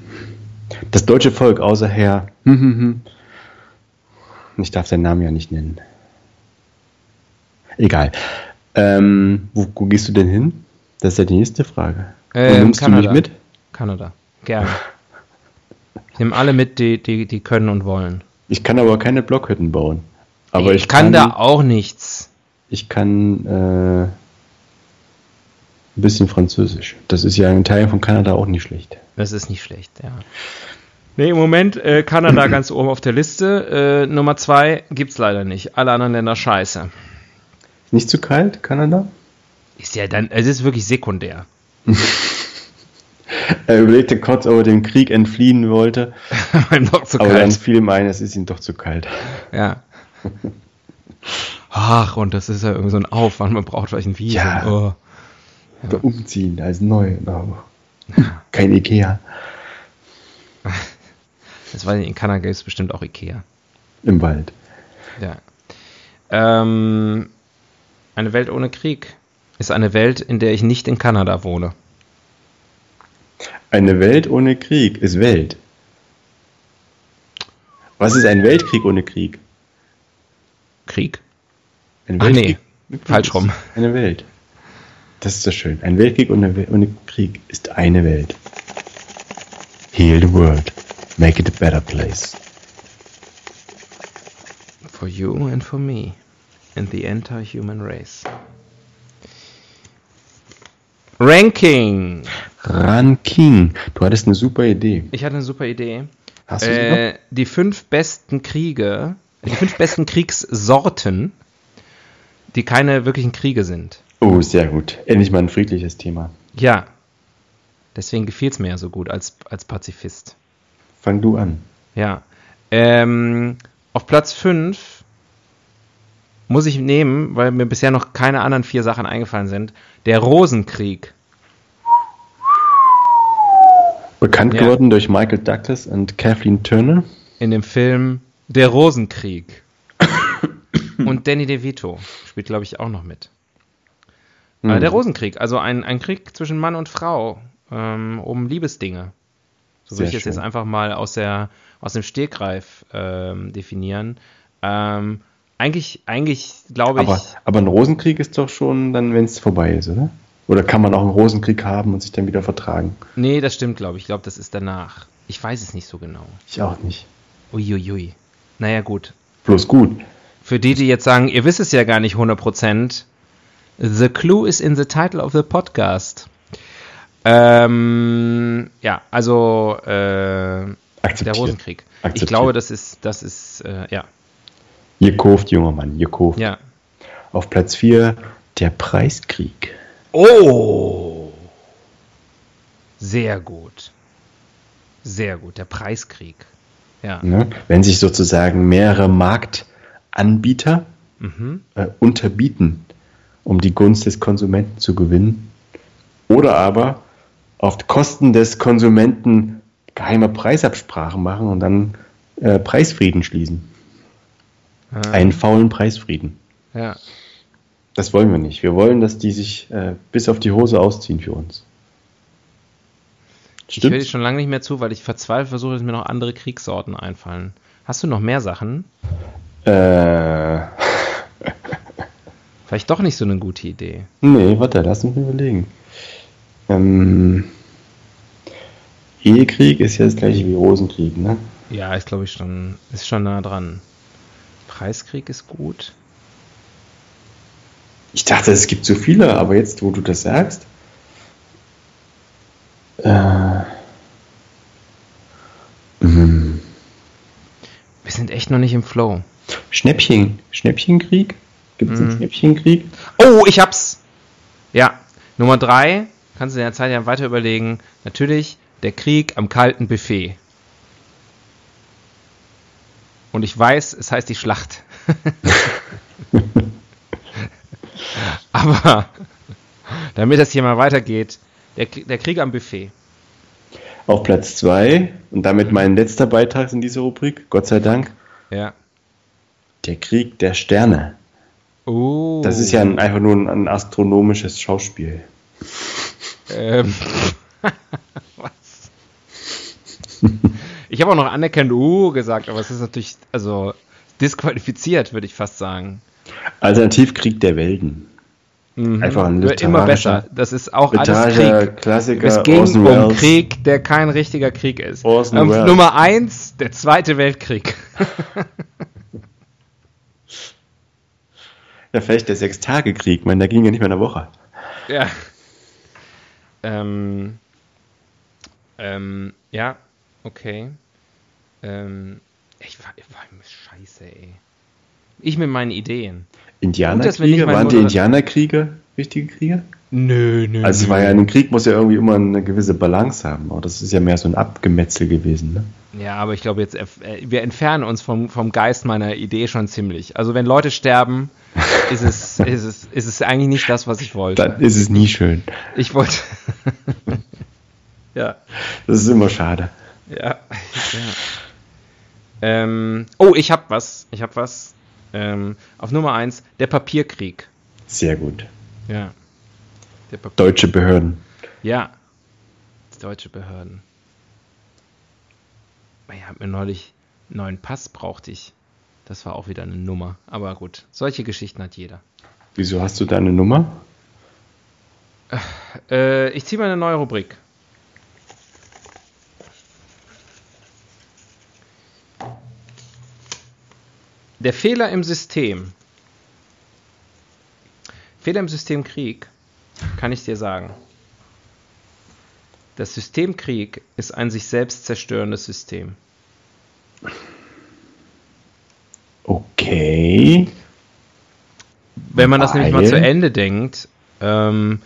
Das deutsche Volk außer Herr. hm, hm, hm. Ich darf seinen Namen ja nicht nennen. Egal. Ähm, wo, wo gehst du denn hin? Das ist ja die nächste Frage. Ähm, nimmst Kanada. du mich mit? Kanada. Gerne. Ich nehme alle mit, die, die, die können und wollen. Ich kann aber keine Blockhütten bauen. Aber ich, kann, da auch nichts. Ich kann äh, ein bisschen Französisch. Das ist ja in Teilen von Kanada auch nicht schlecht. Das ist nicht schlecht, ja. Nee, im Moment äh, Kanada ganz oben auf der Liste. Äh, Nummer zwei gibt's leider nicht. Alle anderen Länder scheiße. Nicht zu kalt, Kanada? Ist ja dann, es ist wirklich sekundär. Er überlegte kurz, ob er dem Krieg entfliehen wollte, Beim noch zu aber dann kalt. fiel ihm ein, es ist ihm doch zu kalt. Ja. Ach, und das ist ja irgendwie so ein Aufwand, man braucht vielleicht ein Visum. Ja. Oh. Oder umziehen als neu. Oh. Kein Ikea Das ich, in Kanada gibt es bestimmt auch Ikea. im Wald. Ja. Ähm, eine Welt ohne Krieg ist eine Welt, in der ich nicht in Kanada wohne. Eine Welt ohne Krieg ist Welt. Was ist ein Weltkrieg ohne Krieg? Krieg? Ein Ach nee, falsch ist rum. Eine Welt. Das ist so schön. Ein Weltkrieg ohne, ohne Krieg ist eine Welt. Heal the world. Make it a better place. For you and for me. And the entire human race. Ranking. Ranking. Du hattest eine super Idee. Ich hatte eine super Idee. Hast du sie noch? Äh, die fünf besten Kriege, die fünf besten Kriegssorten, die keine wirklichen Kriege sind. Oh, sehr gut. Endlich mal ein friedliches Thema. Ja. Deswegen gefiel es mir ja so gut als, als Pazifist. Fang du an. Ja. Ähm, auf Platz 5 muss ich nehmen, weil mir bisher noch keine anderen vier Sachen eingefallen sind. Der Rosenkrieg. Bekannt Ja. geworden durch Michael Douglas und Kathleen Turner. in dem Film Der Rosenkrieg. Und Danny DeVito spielt, glaube ich, auch noch mit. Äh, der Rosenkrieg, also ein, ein Krieg zwischen Mann und Frau ähm, um Liebesdinge. So würde ich es jetzt einfach mal aus, der, aus dem Stegreif ähm, definieren. Ähm, eigentlich, eigentlich glaube ich. Aber, aber ein Rosenkrieg ist doch schon dann, wenn es vorbei ist, oder? Oder kann man auch einen Rosenkrieg haben und sich dann wieder vertragen? Nee, das stimmt, glaube ich. Ich glaube, das ist danach. Ich weiß es nicht so genau. Ich auch nicht. Uiuiui. Naja, gut. Bloß gut. Für die, die jetzt sagen, ihr wisst es ja gar nicht 100%, the clue is in the title of the podcast. Ähm, ja, also äh, der. Rosenkrieg. Ich glaube, das ist, das ist, äh, ja, Ihr kauft, junger Mann, ihr kauft. ja. Auf Platz 4 der Preiskrieg. Oh! Sehr gut. Sehr gut, der Preiskrieg. Ja. Ne? Wenn sich sozusagen mehrere Marktanbieter Mhm. äh, unterbieten, um die Gunst des Konsumenten zu gewinnen. Oder aber auf Kosten des Konsumenten geheime Preisabsprachen machen und dann äh, Preisfrieden schließen. Ah, Einen faulen Preisfrieden. ja. Das wollen wir nicht. Wir wollen, dass die sich äh, bis auf die Hose ausziehen für uns. Ich höre dir Stimmt? schon lange nicht mehr zu, weil ich verzweifelt versuche, dass mir noch andere Kriegssorten einfallen. Hast du noch mehr Sachen? Äh, Vielleicht doch nicht so eine gute Idee. nee, warte, lass mich überlegen. Ähm, Ehekrieg ist ja das gleiche wie Rosenkrieg, ne? Ja, ist glaube ich schon, ist schon nah dran. Preiskrieg ist gut. Ich dachte, es gibt so viele, aber jetzt, wo du das sagst. Äh, mm, Wir sind echt noch nicht im Flow. Schnäppchen, Schnäppchenkrieg? Gibt es einen Mhm. Schnäppchenkrieg? Oh, ich hab's! Ja, Nummer drei, kannst du in der Zeit ja weiter überlegen. Natürlich der Krieg am kalten Buffet. Und ich weiß, es heißt die Schlacht. Aber damit das hier mal weitergeht, der, der Krieg am Buffet. Auf Platz 2 und damit mein letzter Beitrag in dieser Rubrik, Gott sei Dank, Ja. Der Krieg der Sterne. Oh. Das ist ja ein, einfach nur ein, ein astronomisches Schauspiel. Ähm, was? Ich habe auch noch anerkannt uh gesagt, aber es ist natürlich, also disqualifiziert, würde ich fast sagen. Alternativ Krieg der Welten. Mhm. Einfach ein Wird immer besser. Das ist auch alles Krieg. Klassiker, Es ging Orson um Welles. Krieg, der kein richtiger Krieg ist. Orson Ähm. Nummer eins, der Zweite Weltkrieg. Ja, vielleicht der Sechstagekrieg, man, da ging ja nicht mehr eine Woche. ja. Ähm, ähm, ja, okay. Ähm, ich war, ich war scheiße, ey. Ich mit meinen Ideen. Indianerkriege, waren die Indianerkriege wichtige Kriege? Nö, nö. Also es war ja, ein Krieg muss ja irgendwie immer eine gewisse Balance haben, aber das ist ja mehr so ein Abgemetzel gewesen, ne? Ja, aber ich glaube jetzt, äh, wir entfernen uns vom, vom Geist meiner Idee schon ziemlich. Also wenn Leute sterben, ist es, ist es, ist es eigentlich nicht das, was ich wollte. Dann ist es nie schön. Ich wollte. ja, Das ist immer schade. ja, ja. Ähm, oh, ich hab was. Ich hab was. Ähm, auf Nummer eins der Papierkrieg. Sehr gut. Ja. Deutsche Behörden. Ja. Deutsche Behörden. Ich habe mir neulich einen neuen Pass brauchte ich. Das war auch wieder eine Nummer. Aber gut, solche Geschichten hat jeder. Wieso hast du deine Nummer? Äh, ich ziehe mal eine neue Rubrik. Der Fehler im System. Fehler im System Krieg, kann ich dir sagen. Das System Krieg ist ein sich selbst zerstörendes System. Okay. Wenn man das nämlich mal Weil? zu Ende denkt, ähm,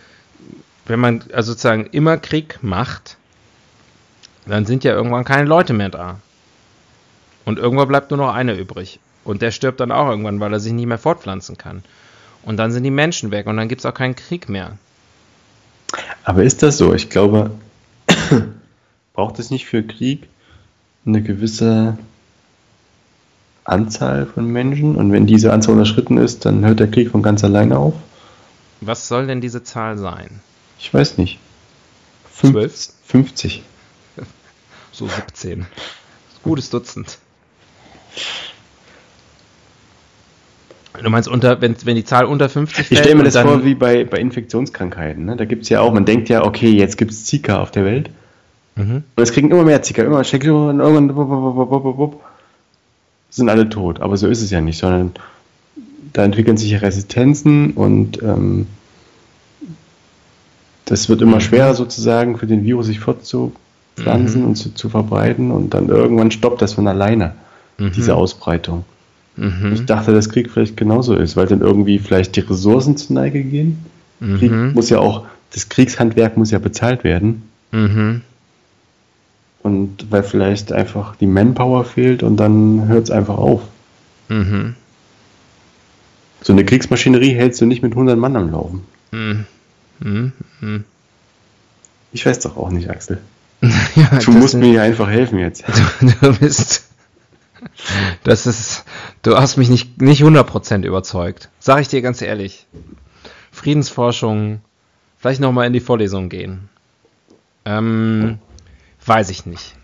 wenn man also sozusagen immer Krieg macht, dann sind ja irgendwann keine Leute mehr da. Und irgendwann bleibt nur noch einer übrig. Und der stirbt dann auch irgendwann, weil er sich nicht mehr fortpflanzen kann. Und dann sind die Menschen weg und dann gibt es auch keinen Krieg mehr. Aber ist das so? Ich glaube, braucht es nicht für Krieg eine gewisse Anzahl von Menschen? Und wenn diese Anzahl unterschritten ist, dann hört der Krieg von ganz alleine auf? Was soll denn diese Zahl sein? Ich weiß nicht. Fünf- Zwölf? 50. So 17. Gutes Dutzend. Du meinst, unter, wenn, wenn die Zahl unter 50 Ich fällt stelle mir das vor wie bei, bei Infektionskrankheiten. Ne? Da gibt es ja auch, man denkt ja, okay, jetzt gibt es Zika auf der Welt. Mhm. Und es kriegen immer mehr Zika, immer und irgendwann sind alle tot. Aber so ist es ja nicht, sondern da entwickeln sich Resistenzen und ähm, das wird immer schwerer sozusagen für den Virus sich fortzupflanzen und zu, zu verbreiten und dann irgendwann stoppt das von alleine, diese Ausbreitung. Mhm. Ich dachte, dass Krieg vielleicht genauso ist, weil dann irgendwie vielleicht die Ressourcen zur Neige gehen. Krieg Mhm. muss ja auch, das Kriegshandwerk muss ja bezahlt werden. Mhm. Und weil vielleicht einfach die Manpower fehlt und dann hört es einfach auf. Mhm. So eine Kriegsmaschinerie hältst du nicht mit 100 Mann am Laufen. Mhm. Mhm. Mhm. Ich weiß doch auch nicht, Axel. Ja, Du musst mir hier einfach helfen jetzt. Du bist. Das ist. Du hast mich nicht, nicht 100% überzeugt. Sag ich dir ganz ehrlich. Friedensforschung. Vielleicht nochmal in die Vorlesung gehen. Ähm, weiß ich nicht.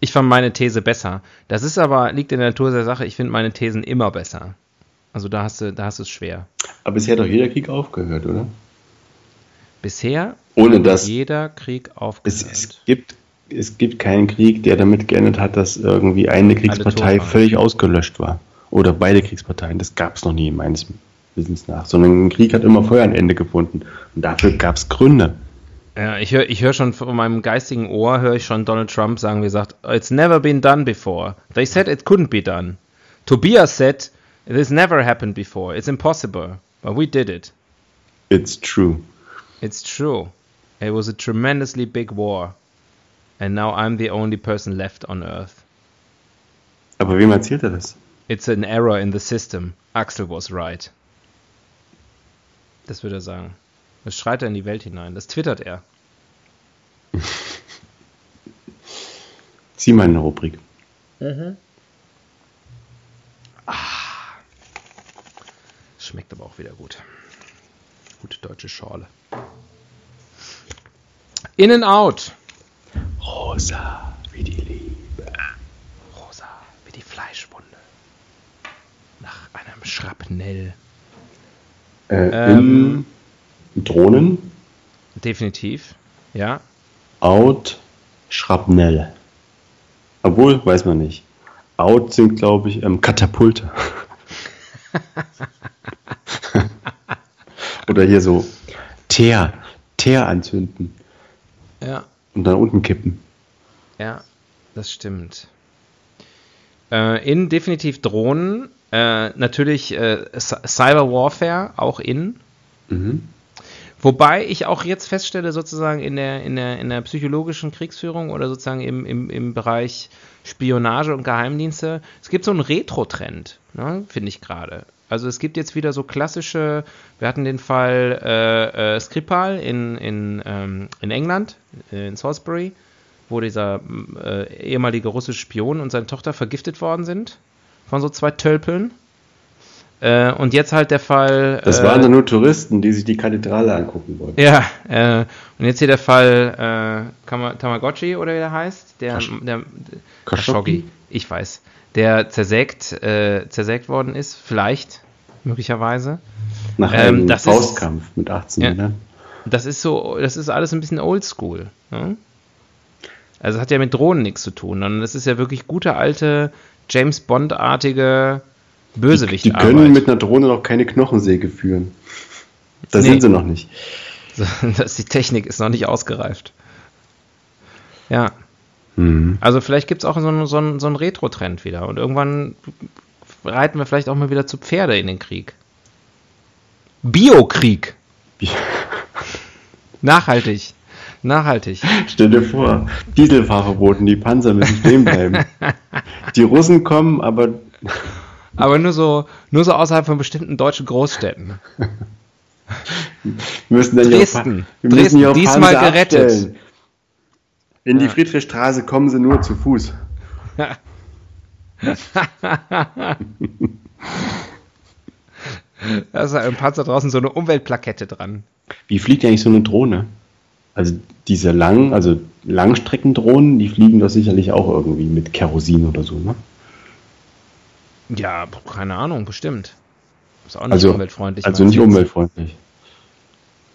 Ich fand meine These besser. Das ist aber, liegt in der Natur der Sache, ich finde meine Thesen immer besser. Also da hast du, da hast du es schwer. Aber bisher hat doch jeder Krieg aufgehört, oder? Bisher Ohne hat dass jeder Krieg aufgehört. es, es gibt es gibt keinen Krieg, der damit geendet hat, dass irgendwie eine Kriegspartei völlig ausgelöscht war. Oder beide Kriegsparteien. Das gab es noch nie, meines Wissens nach. Sondern ein Krieg hat immer vorher ein Ende gefunden. Und dafür gab es Gründe. Ja, ich höre ich hör schon von meinem geistigen Ohr, höre ich schon Donald Trump sagen, wie gesagt, it's never been done before. They said it couldn't be done. Tobias said, this never happened before. It's impossible. But we did it. It's true. It's true. It was a tremendously big war. And now I'm the only person left on Earth. Aber wem erzählt er das? It's an error in the system. Axel was right. Das würde er sagen. Das schreit er in die Welt hinein. Das twittert er. Zieh mal eine Rubrik. schmeckt aber auch wieder gut. Gute deutsche Schorle. In and out. Rosa wie die Liebe. Rosa wie die Fleischwunde. Nach einem Schrapnell. Äh, Ähm. in Drohnen, Definitiv. Ja. Out, Schrapnell. Obwohl, weiß man nicht. Out sind, glaube ich, ähm, Katapulte. Oder hier so Teer, Teer anzünden Ja. Und dann unten kippen. Ja, das stimmt. Äh, in definitiv Drohnen. Äh, natürlich äh, Cy- Cyber Warfare auch in. Mhm. Wobei ich auch jetzt feststelle, sozusagen in der, in der, in der psychologischen Kriegsführung oder sozusagen im, im, im Bereich Spionage und Geheimdienste, es gibt so einen Retro-Trend, ne, finde ich gerade. Also es gibt jetzt wieder so klassische, wir hatten den Fall äh, äh, Skripal in, in, ähm, in England, äh, in Salisbury, wo dieser äh, ehemalige russische Spion und seine Tochter vergiftet worden sind von so zwei Tölpeln. Äh, und jetzt halt der Fall. Das äh, waren dann nur Touristen, die sich die Kathedrale angucken wollten. ja, äh, und jetzt hier der Fall äh, Tamagotchi oder wie der heißt, der, Kasch- der Khashoggi? ich weiß, der zersägt, äh, zersägt worden ist, vielleicht, möglicherweise. Nach Ähm, einem das ist- Faustkampf mit 18 Ja. Männern. Das ist so, das ist alles ein bisschen oldschool. Ne? Also hat ja mit Drohnen nichts zu tun, sondern das ist ja wirklich gute alte James Bond-artige Bösewicht. Die können mit einer Drohne noch keine Knochensäge führen. Da Nee. sind sie noch nicht. das, die Technik ist noch nicht ausgereift. Ja. Mhm. Also vielleicht gibt es auch so einen, so einen, so einen Retro-Trend wieder. Und irgendwann reiten wir vielleicht auch mal wieder zu Pferde in den Krieg. Biokrieg. Nachhaltig. Nachhaltig. Stell dir vor, Dieselfahrverboten, die Panzer müssen stehen bleiben. die Russen kommen, aber Aber nur so, nur so außerhalb von bestimmten deutschen Großstädten. wir müssen dann Dresden. wir müssen Dresden, diesmal Panzer gerettet. abstellen. In die. Friedrichstraße kommen sie nur zu Fuß. Da ist im Panzer draußen so eine Umweltplakette dran. Wie fliegt eigentlich so eine Drohne? Also diese langen, also Langstreckendrohnen, die fliegen doch sicherlich auch irgendwie mit Kerosin oder so, ne? Ja, keine Ahnung, bestimmt. Ist auch nicht Also, umweltfreundlich. also nicht umweltfreundlich.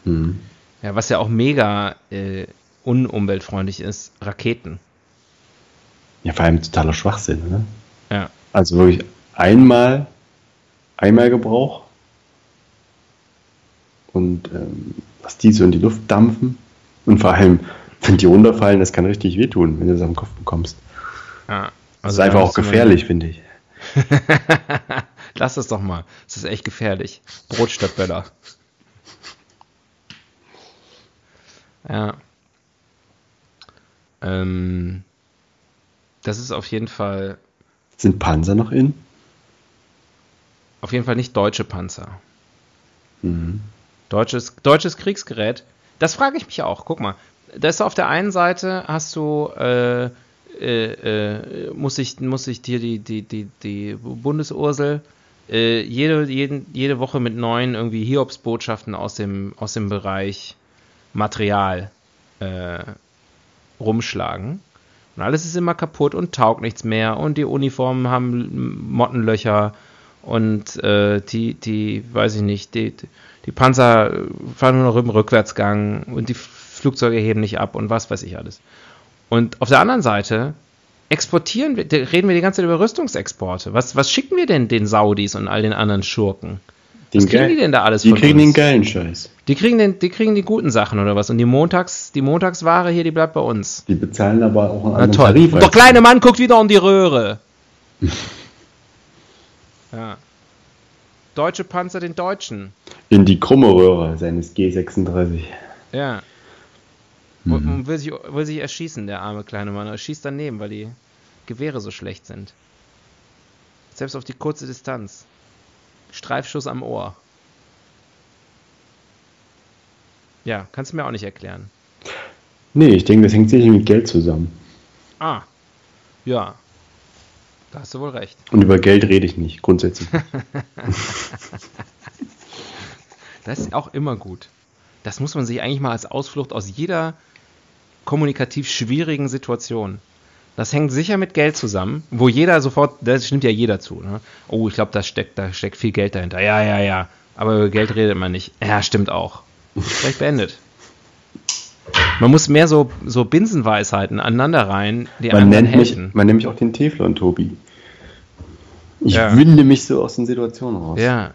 Hm. Ja, was ja auch mega äh, unumweltfreundlich ist, Raketen. Ja, vor allem totaler Schwachsinn, ne? Ja. Also wirklich einmal, einmal Gebrauch und ähm, was die so in die Luft dampfen und vor allem, wenn die runterfallen, das kann richtig wehtun, wenn du das am Kopf bekommst. ja. Das Also ist einfach da auch gefährlich, finde ich. Lass das doch mal. Das ist echt gefährlich. Brot statt Böller. Ja. Ähm, das ist auf jeden Fall, Sind Panzer noch in? auf jeden Fall nicht deutsche Panzer. Mhm. Deutsches, deutsches Kriegsgerät. Das frage ich mich auch. Guck mal. Da ist auf der einen Seite hast du, äh, äh, äh, muss ich, muss ich dir die, die, die, die Bundesursel äh, jede, jeden, jede Woche mit neuen irgendwie Hiobsbotschaften aus dem, aus dem Bereich Material äh, rumschlagen. Und alles ist immer kaputt und taugt nichts mehr und die Uniformen haben Mottenlöcher und äh, die, die, weiß ich nicht, die, die Panzer fahren nur noch im Rückwärtsgang und die Flugzeuge heben nicht ab und was weiß ich alles. Und auf der anderen Seite exportieren wir, reden wir die ganze Zeit über Rüstungsexporte. Was, was schicken wir denn den Saudis und all den anderen Schurken? Den Was kriegen die denn da alles Die kriegen uns? den geilen Scheiß. Die kriegen, den, die kriegen die guten Sachen oder was? Und die Montags, die Montagsware hier, die bleibt bei uns. Die bezahlen aber auch einen Na anderen toll. Tarif. Der kleine Mann guckt wieder um die Röhre. ja. Deutsche Panzer den Deutschen. In die krumme Röhre seines G36. Ja. Und, und will, sich, will sich erschießen, der arme kleine Mann. Er schießt daneben, weil die Gewehre so schlecht sind. Selbst auf die kurze Distanz. Streifschuss am Ohr. Ja, kannst du mir auch nicht erklären. Nee, ich denke, das hängt sicher mit Geld zusammen. Ah. Ja. Da hast du wohl recht. Und über Geld rede ich nicht, grundsätzlich. Das ist auch immer gut. Das muss man sich eigentlich mal als Ausflucht aus jeder kommunikativ schwierigen Situation. Das hängt sicher mit Geld zusammen, wo jeder sofort, das stimmt ja jeder zu. Ne? Oh, ich glaube, da steckt, da steckt viel Geld dahinter. Ja, ja, ja. Aber über Geld redet man nicht. Ja, stimmt auch. Vielleicht beendet. Man muss mehr so, so Binsenweisheiten aneinander rein, die man nennt mich, Man nennt mich auch den Teflon, Tobi. Ich ja. winde mich so aus den Situationen raus. Ja.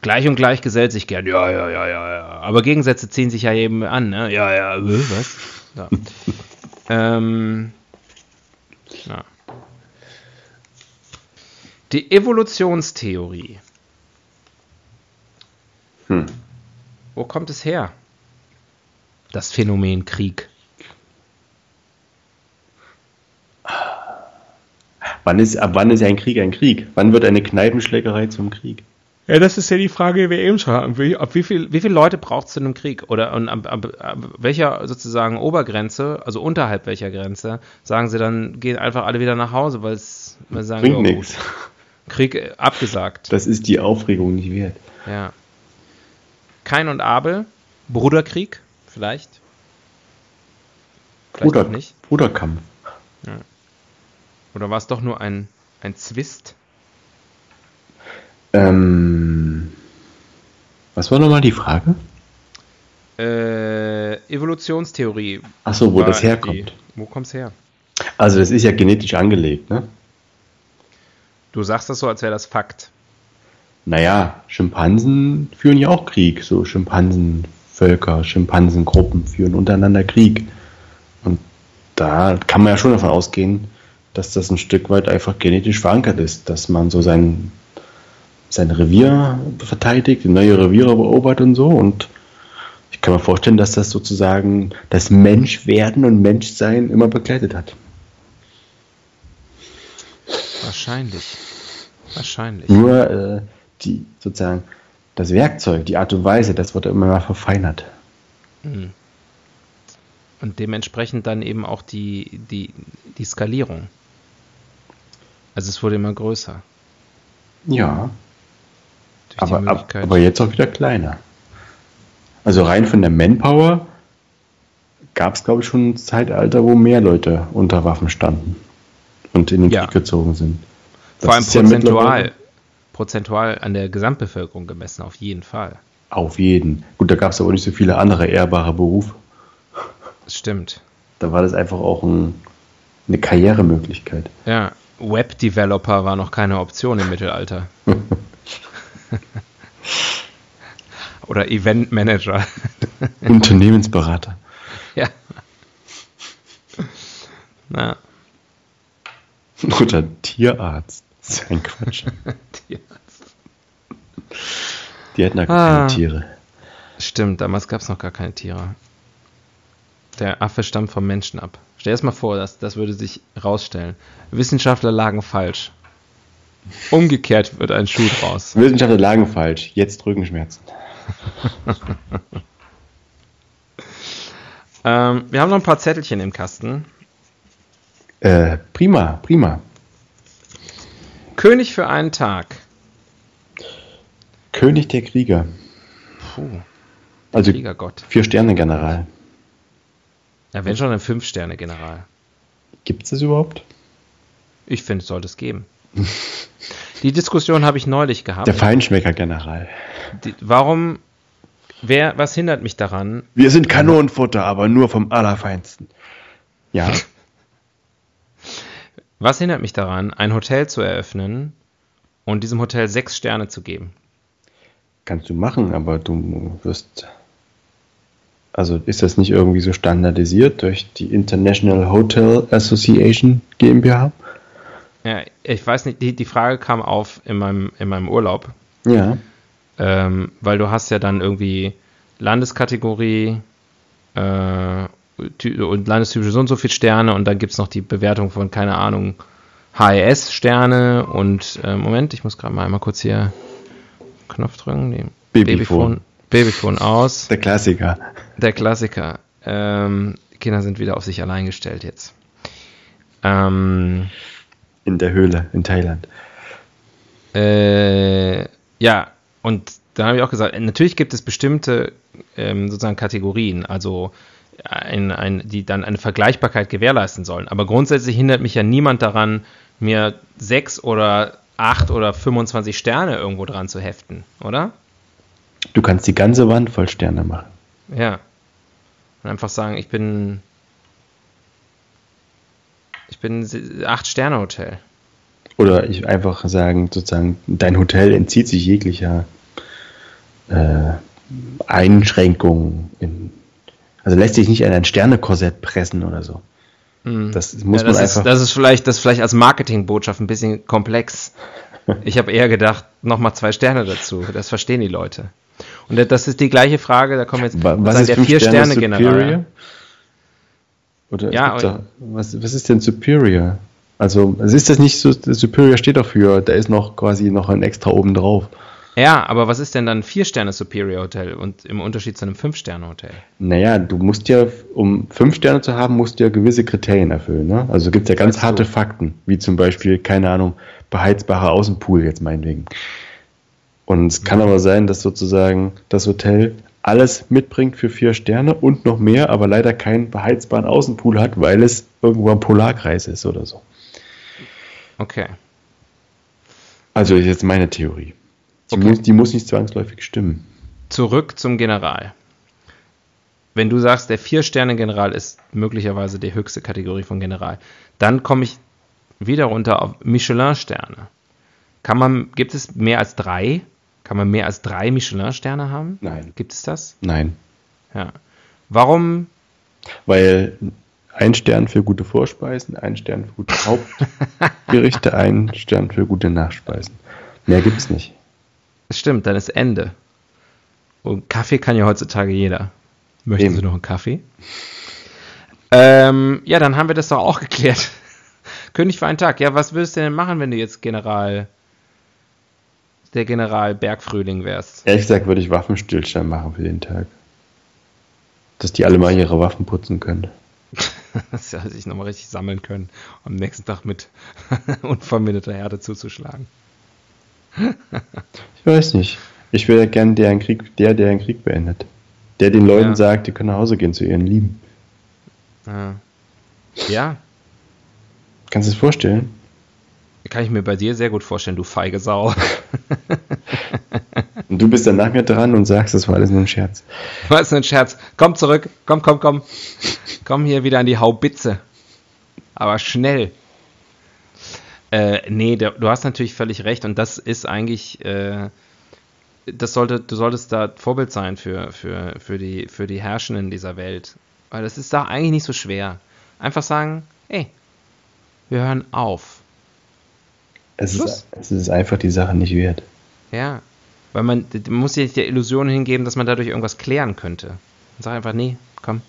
Gleich und gleich gesellt sich gern. Ja, ja, ja, ja, ja. Aber Gegensätze ziehen sich ja eben an, ne? Ja, ja, äh, was? Ja. ähm, ja. Die Evolutionstheorie. Hm. Wo kommt es her? Das Phänomen Krieg. Wann ist, ab wann ist ein Krieg ein Krieg? Wann wird eine Kneipenschlägerei zum Krieg? Ja, das ist ja die Frage, die wir eben schon hatten. Wie, ab wie, viel, wie viele Leute braucht es zu einem Krieg? Oder und ab, ab, ab, welcher sozusagen Obergrenze, also unterhalb welcher Grenze, sagen sie dann, gehen einfach alle wieder nach Hause, weil es sagen, Bringt oh, nichts. Krieg äh, abgesagt. Das ist die Aufregung nicht wert. Ja. Kain und Abel, Bruderkrieg, vielleicht. vielleicht Bruder, nicht. Bruderkampf. Ja. Oder war es doch nur ein, ein Zwist? Ähm, was war nochmal die Frage? Äh, Evolutionstheorie. Achso, wo das herkommt. Die, wo kommt es her? Also das ist ja genetisch angelegt, ne? Du sagst das so, als wäre das Fakt. Naja, Schimpansen führen ja auch Krieg. So Schimpansenvölker, Schimpansengruppen führen untereinander Krieg. Und da kann man ja schon davon ausgehen, dass das ein Stück weit einfach genetisch verankert ist, dass man so sein sein Revier verteidigt, neue Reviere beobachtet und so. Und ich kann mir vorstellen, dass das sozusagen das Menschwerden und Menschsein immer begleitet hat. Wahrscheinlich. Wahrscheinlich. Nur äh, die sozusagen das Werkzeug, die Art und Weise, das wurde immer mal verfeinert. Mhm. Und dementsprechend dann eben auch die, die, die Skalierung. Also es wurde immer größer. Ja aber, aber jetzt auch wieder kleiner. Also rein von der Manpower gab es, glaube ich, schon ein Zeitalter, wo mehr Leute unter Waffen standen und in den ja. Krieg gezogen sind. Das Vor allem prozentual, ja prozentual an der Gesamtbevölkerung gemessen, auf jeden Fall. Auf jeden. Gut, da gab es aber nicht so viele andere ehrbare Berufe. Das stimmt. Da war das einfach auch ein, eine Karrieremöglichkeit. Ja, Web-Developer war noch keine Option im Mittelalter. Oder Event Manager. Unternehmensberater. Ja. Na. Oder Tierarzt. Das ist ein Quatsch. Tierarzt. Die hatten da ah. keine Tiere. Stimmt, damals gab es noch gar keine Tiere. Der Affe stammt vom Menschen ab. Stell dir das mal vor, das, das würde sich rausstellen. Wissenschaftler lagen falsch. Umgekehrt wird ein Schuh draus. Wissenschaftler lagen falsch. Jetzt Rückenschmerzen. ähm, wir haben noch ein paar Zettelchen im Kasten. Äh, prima, prima. König für einen Tag. König der Krieger. Puh. Also Kriegergott. Vier Sterne General. Ja, wenn schon ein Fünf Sterne General. Gibt es das überhaupt? Ich finde, es sollte es geben. Die Diskussion habe ich neulich gehabt. Der Feinschmecker-General. warum, wer, was hindert mich daran? Wir sind Kanonenfutter, aber nur vom Allerfeinsten. Ja. Was hindert mich daran, ein Hotel zu eröffnen und diesem Hotel sechs Sterne zu geben? Kannst du machen, aber du wirst. Also ist das nicht irgendwie so standardisiert durch die International Hotel Association GmbH? Ja, ich weiß nicht, die, die Frage kam auf in meinem, in meinem Urlaub. Ja. Ähm, weil du hast ja dann irgendwie Landeskategorie äh, und landestypische so und so viele Sterne und dann gibt es noch die Bewertung von, keine Ahnung, HES-Sterne und äh, Moment, ich muss gerade mal einmal kurz hier Knopf drücken. Nee, Babyphone. Babyphone aus. Der Klassiker. Der Klassiker. Ähm, Kinder sind wieder auf sich allein gestellt jetzt. Ähm, in der Höhle in Thailand. Äh, ja, und dann habe ich auch gesagt, natürlich gibt es bestimmte ähm, sozusagen Kategorien, also ein, ein, die dann eine Vergleichbarkeit gewährleisten sollen. Aber grundsätzlich hindert mich ja niemand daran, mir sechs oder acht oder 25 Sterne irgendwo dran zu heften, oder? Du kannst die ganze Wand voll Sterne machen. Ja. Und einfach sagen, ich bin. Ich bin acht Sterne Hotel. Oder ich einfach sagen, sozusagen, dein Hotel entzieht sich jeglicher äh, Einschränkungen. In, also lässt sich nicht an ein Sternekorsett pressen oder so. Hm. Das muss ja, das man ist, einfach. Das ist vielleicht, das ist vielleicht als Marketingbotschaft ein bisschen komplex. Ich habe eher gedacht, nochmal zwei Sterne dazu. Das verstehen die Leute. Und das ist die gleiche Frage, da kommen jetzt was sagen, ist der Vier-Sterne-General. Oder ja, da, was, was ist denn Superior? Also, also ist das nicht so, Superior steht dafür, da ist noch quasi noch ein extra oben drauf. Ja, aber was ist denn dann vier Sterne Superior Hotel und im Unterschied zu einem fünf Sterne Hotel? Naja, du musst ja, um fünf Sterne zu haben, musst du ja gewisse Kriterien erfüllen. Ne? Also gibt es ja ganz so. harte Fakten, wie zum Beispiel, keine Ahnung, beheizbarer Außenpool jetzt meinetwegen. Und es kann aber sein, dass sozusagen das Hotel alles mitbringt für vier Sterne und noch mehr, aber leider keinen beheizbaren Außenpool hat, weil es irgendwo am Polarkreis ist oder so. Okay. Also ist jetzt meine Theorie. Die, okay. muss, die muss nicht zwangsläufig stimmen. Zurück zum General. Wenn du sagst, der Vier-Sterne-General ist möglicherweise die höchste Kategorie von General, dann komme ich wieder runter auf Michelin-Sterne. Kann man, gibt es mehr als drei? Kann man mehr als drei Michelin-Sterne haben? Nein. Gibt es das? Nein. Ja. Warum? Weil ein Stern für gute Vorspeisen, ein Stern für gute Hauptgerichte, ein Stern für gute Nachspeisen. Mehr gibt es nicht. Das stimmt, dann ist Ende. Und Kaffee kann ja heutzutage jeder. Möchten Eben. Sie noch einen Kaffee? Ähm, ja, dann haben wir das doch auch geklärt. König für einen Tag. Ja, was würdest du denn machen, wenn du jetzt General der General Bergfrühling wärst. Ehrlich gesagt würde ich Waffenstillstand machen für den Tag. Dass die alle mal ihre Waffen putzen können. Dass sie sich nochmal richtig sammeln können, um am nächsten Tag mit unverminderter Herde zuzuschlagen. ich weiß nicht. Ich wäre gern der, Krieg, der, der einen Krieg beendet. Der den Leuten ja. sagt, die können nach Hause gehen zu ihren Lieben. Ja. ja. Kannst du es vorstellen? Kann ich mir bei dir sehr gut vorstellen, du feige Sau. und du bist dann nach mir dran und sagst, das war alles nur ein Scherz. War alles nur ein Scherz. Komm zurück. Komm, komm, komm. Komm hier wieder an die Haubitze. Aber schnell. Äh, nee, du hast natürlich völlig recht und das ist eigentlich, äh, das sollte, du solltest da Vorbild sein für, für, für, die, für die Herrschenden dieser Welt. Weil das ist da eigentlich nicht so schwer. Einfach sagen, ey, wir hören auf. Es ist, es ist einfach die Sache nicht wert. Ja, weil man, man muss sich der Illusion hingeben, dass man dadurch irgendwas klären könnte. Und sag einfach, nee, komm.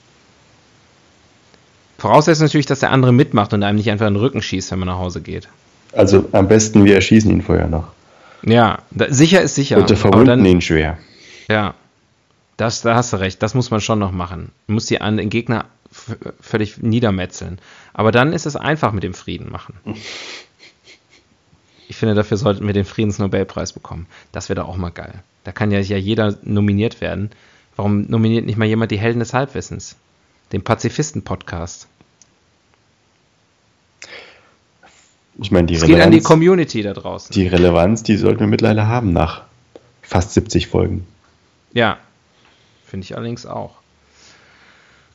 Voraussetzt natürlich, dass der andere mitmacht und einem nicht einfach in den Rücken schießt, wenn man nach Hause geht. Also am besten, wir erschießen ihn vorher noch. Ja, da, sicher ist sicher. Bitte verwunden dann, ihn schwer. Ja, das, da hast du recht. Das muss man schon noch machen. Man muss die, den Gegner völlig niedermetzeln. Aber dann ist es einfach mit dem Frieden machen. Ich finde, dafür sollten wir den Friedensnobelpreis bekommen. Das wäre doch auch mal geil. Da kann ja, ja jeder nominiert werden. Warum nominiert nicht mal jemand die Helden des Halbwissens? Den Pazifisten-Podcast. Ich meine, die es Relevanz. geht an die Community da draußen. Die Relevanz, die sollten wir mittlerweile haben nach fast 70 Folgen. Ja, finde ich allerdings auch.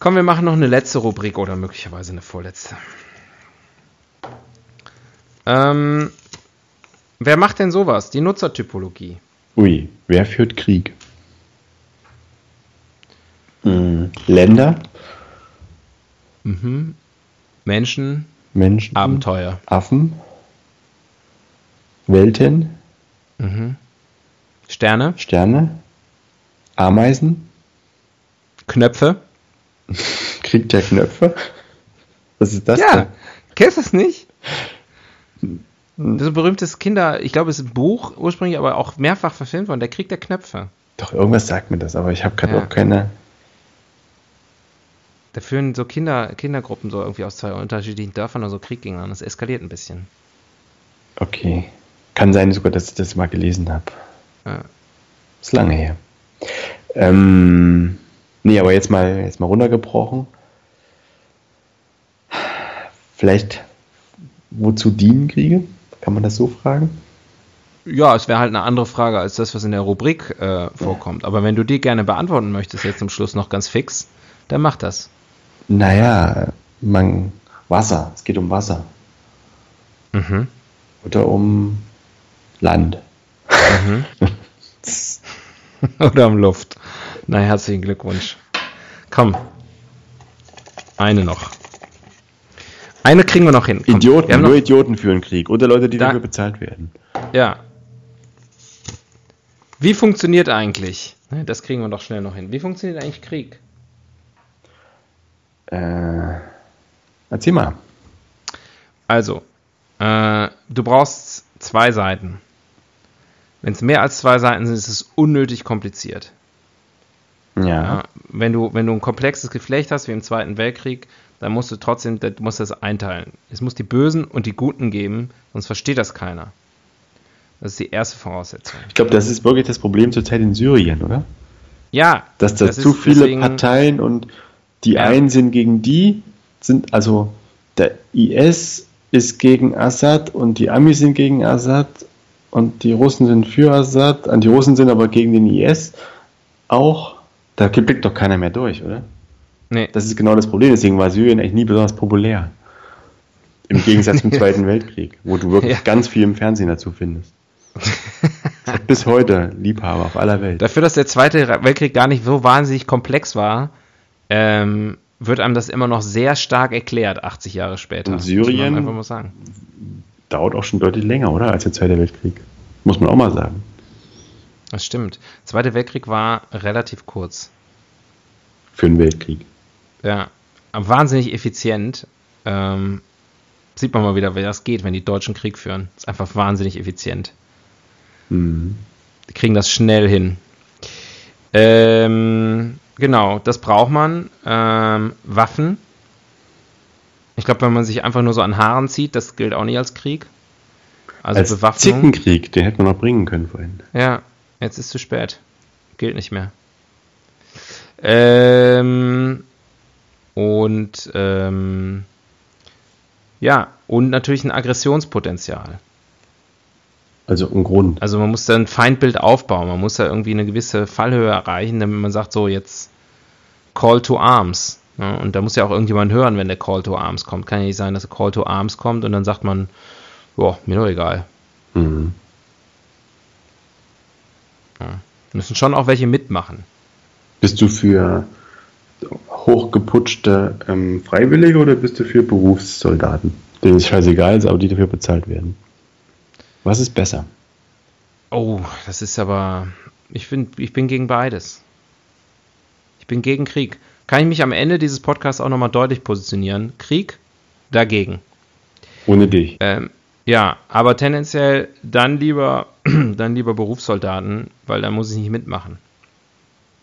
Komm, wir machen noch eine letzte Rubrik oder möglicherweise eine vorletzte. Ähm, Wer macht denn sowas? Die Nutzertypologie. Ui, wer führt Krieg? Hm, Länder? Mhm. Menschen? Menschen? Abenteuer. Affen? Welten? Mhm. Sterne? Sterne? Ameisen? Knöpfe? Kriegt der Knöpfe? Was ist das ja. denn? Kennst du es nicht? Das ist ein berühmtes Kinder, ich glaube, es ist ein Buch ursprünglich, aber auch mehrfach verfilmt worden. Der Krieg der Knöpfe. Doch, irgendwas sagt mir das, aber ich habe gerade ja. auch keine. Da führen so Kinder, Kindergruppen so irgendwie aus zwei unterschiedlichen Dörfern oder so Krieg gegen an. Das eskaliert ein bisschen. Okay. Kann sein sogar, dass ich das mal gelesen habe. Ja. Ist lange her. Ähm, nee, aber jetzt mal, jetzt mal runtergebrochen. Vielleicht, wozu dienen Kriege? Kann man das so fragen? Ja, es wäre halt eine andere Frage als das, was in der Rubrik äh, vorkommt. Aber wenn du die gerne beantworten möchtest, jetzt zum Schluss noch ganz fix, dann mach das. Naja, man, Wasser. Es geht um Wasser. Mhm. Oder um Land. Mhm. Oder um Luft. Na, herzlichen Glückwunsch. Komm. Eine noch. Eine kriegen wir noch hin. Komm, Idioten, nur noch, Idioten führen Krieg. Oder Leute, die Da- dafür bezahlt werden. Ja. Wie funktioniert eigentlich? Ne, Das kriegen wir doch schnell noch hin. Wie funktioniert eigentlich Krieg? Äh, erzähl mal. Also, äh, du brauchst zwei Seiten. Wenn es mehr als zwei Seiten sind, ist es unnötig kompliziert. Ja. Ja, wenn, du, wenn du ein komplexes Geflecht hast, wie im Zweiten Weltkrieg, dann musst du trotzdem du musst das einteilen. Es muss die Bösen und die Guten geben, sonst versteht das keiner. Das ist die erste Voraussetzung. Ich glaube, das ist wirklich das Problem zurzeit in Syrien, oder? Ja, Dass da das zu viele deswegen- Parteien und die Ja. einen sind gegen die, sind also der IS ist gegen Assad und die Amis sind gegen Assad und die Russen sind für Assad, und die Russen sind aber gegen den IS auch. Da blickt doch keiner mehr durch, oder? Nee, Das ist genau das Problem, deswegen war Syrien eigentlich nie besonders populär. Im Gegensatz zum Zweiten Weltkrieg, wo du wirklich Ja. ganz viel im Fernsehen dazu findest. Es hat bis heute Liebhaber auf aller Welt. Dafür, dass der Zweite Weltkrieg gar nicht so wahnsinnig komplex war, ähm, wird einem das immer noch sehr stark erklärt, 80 Jahre später. Und Syrien? Einfach mal sagen. Dauert auch schon deutlich länger, oder? Als der Zweite Weltkrieg. Muss man auch mal sagen. Das stimmt. Zweite Weltkrieg war relativ kurz. Für einen Weltkrieg. Ja, wahnsinnig effizient. Ähm, sieht man mal wieder, wie das geht, wenn die Deutschen Krieg führen. Ist einfach wahnsinnig effizient. Mhm. Die kriegen das schnell hin. Ähm, genau, das braucht man. Ähm, Waffen. Ich glaube, wenn man sich einfach nur so an Haaren zieht, das gilt auch nicht als Krieg. Also Als Bewaffnung. Zickenkrieg, den hätte man noch bringen können vorhin. Ja, jetzt ist zu spät. Gilt nicht mehr. Ähm, und ähm, ja, und natürlich ein Aggressionspotenzial. Also ein Grund. Also man muss da ein Feindbild aufbauen. Man muss da irgendwie eine gewisse Fallhöhe erreichen, damit man sagt, so jetzt Call to Arms. Ne? Und da muss ja auch irgendjemand hören, wenn der Call to Arms kommt. Kann ja nicht sein, dass der Call to Arms kommt und dann sagt man, boah, mir doch egal. Mhm. Müssen schon auch welche mitmachen. Bist du für hochgeputschte ähm, Freiwillige oder bist du für Berufssoldaten, denen es scheißegal ist, aber die dafür bezahlt werden? Was ist besser? Oh, das ist aber. Ich, find, ich bin gegen beides. Ich bin gegen Krieg. Kann ich mich am Ende dieses Podcasts auch nochmal deutlich positionieren? Krieg dagegen. Ohne dich. Ähm, ja, aber tendenziell dann lieber, dann lieber Berufssoldaten, weil da muss ich nicht mitmachen.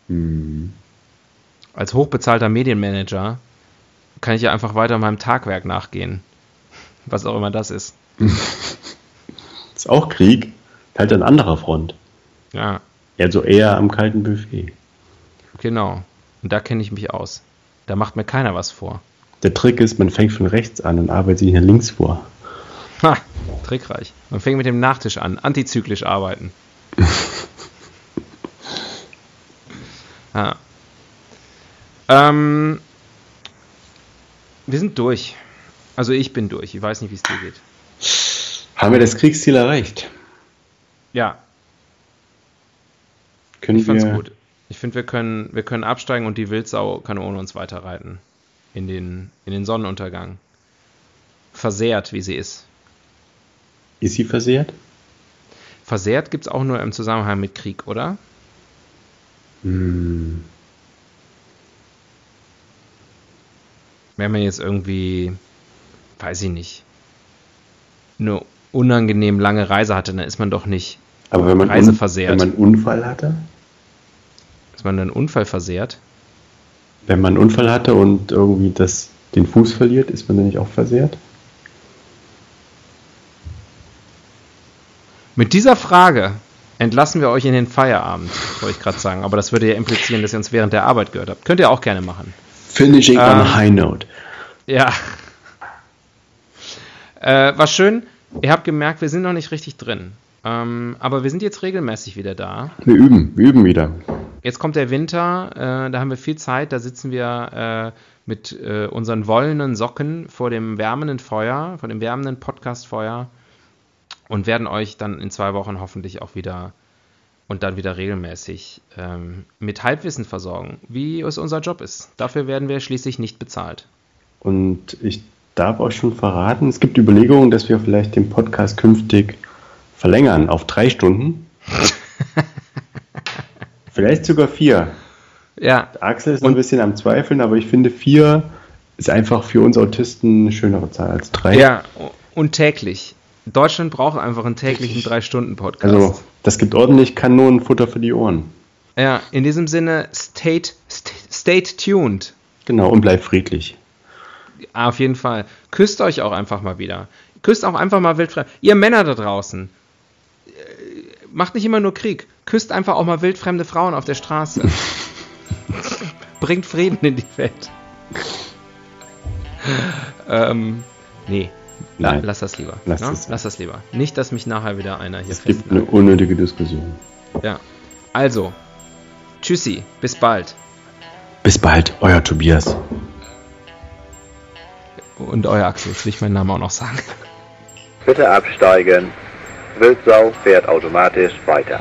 Mhm. Als hochbezahlter Medienmanager kann ich ja einfach weiter meinem Tagwerk nachgehen. Was auch immer das ist. Ist auch Krieg, halt an anderer Front. Ja, Also eher am kalten Buffet. genau. Und da kenne ich mich aus. Da macht mir keiner was vor. Der Trick ist, man fängt von rechts an und arbeitet sich nach links vor. Ha, trickreich. Man fängt mit dem Nachtisch an, antizyklisch arbeiten. ja. Ähm, wir sind durch. Also ich bin durch. Ich weiß nicht, wie es dir geht. Haben wir das Kriegsziel erreicht? Ja, Können ich fand's wir, gut. Ich finde, wir können, wir können absteigen und die Wildsau kann ohne uns weiterreiten. In den, in den Sonnenuntergang. Versehrt, wie sie ist. Ist sie versehrt? Versehrt gibt es auch nur im Zusammenhang mit Krieg, oder? Hm. Wenn man jetzt irgendwie, weiß ich nicht, eine unangenehm lange Reise hatte, dann ist man doch nicht, Aber wenn man, Reiseversehrt. wenn man einen Unfall hatte, ist man einen Unfall versehrt. wenn man einen Unfall hatte und irgendwie das, den Fuß verliert, ist man dann nicht auch versehrt? Mit dieser Frage entlassen wir euch in den Feierabend, wollte ich gerade sagen. Aber das würde ja implizieren, dass ihr uns während der Arbeit gehört habt. Könnt ihr auch gerne machen. Finishing Ähm, on a high note. Ja. Äh, war schön. Ihr habt gemerkt, wir sind noch nicht richtig drin. Ähm, aber wir sind jetzt regelmäßig wieder da. Wir üben, wir üben wieder. Jetzt kommt der Winter, äh, da haben wir viel Zeit, da sitzen wir äh, mit äh, unseren wollenen Socken vor dem wärmenden Feuer, vor dem wärmenden Podcast-Feuer und werden euch dann in zwei Wochen hoffentlich auch wieder und dann wieder regelmäßig ähm, mit Halbwissen versorgen, wie es unser Job ist. Dafür werden wir schließlich nicht bezahlt. Und ich darf euch schon verraten, es gibt Überlegungen, dass wir vielleicht den Podcast künftig verlängern auf drei Stunden. vielleicht sogar vier. Ja, Axel ist Und- ein bisschen am Zweifeln, aber ich finde vier ist einfach für uns Autisten eine schönere Zahl als drei. ja, und täglich. Deutschland braucht einfach einen täglichen Drei-Stunden-Podcast. Also, das gibt ordentlich Kanonenfutter für die Ohren. ja, in diesem Sinne, state, st stay tuned. Genau, und bleib friedlich. Auf jeden Fall. Küsst euch auch einfach mal wieder. Küsst auch einfach mal wildfremd. Ihr Männer da draußen. äh, Macht nicht immer nur Krieg. Küsst einfach auch mal wildfremde Frauen auf der Straße. Bringt Frieden in die Welt. ähm, nee. La Nein. lass das lieber. Lass ne? das lass das lieber. Nicht, dass mich nachher wieder einer hier Es gibt eine unnötige Diskussion. Ja. Also, tschüssi. Bis bald. Bis bald, euer Tobias. Und euer Axel. Jetzt will ich meinen Namen auch noch sagen. Bitte absteigen. Wildsau fährt automatisch weiter.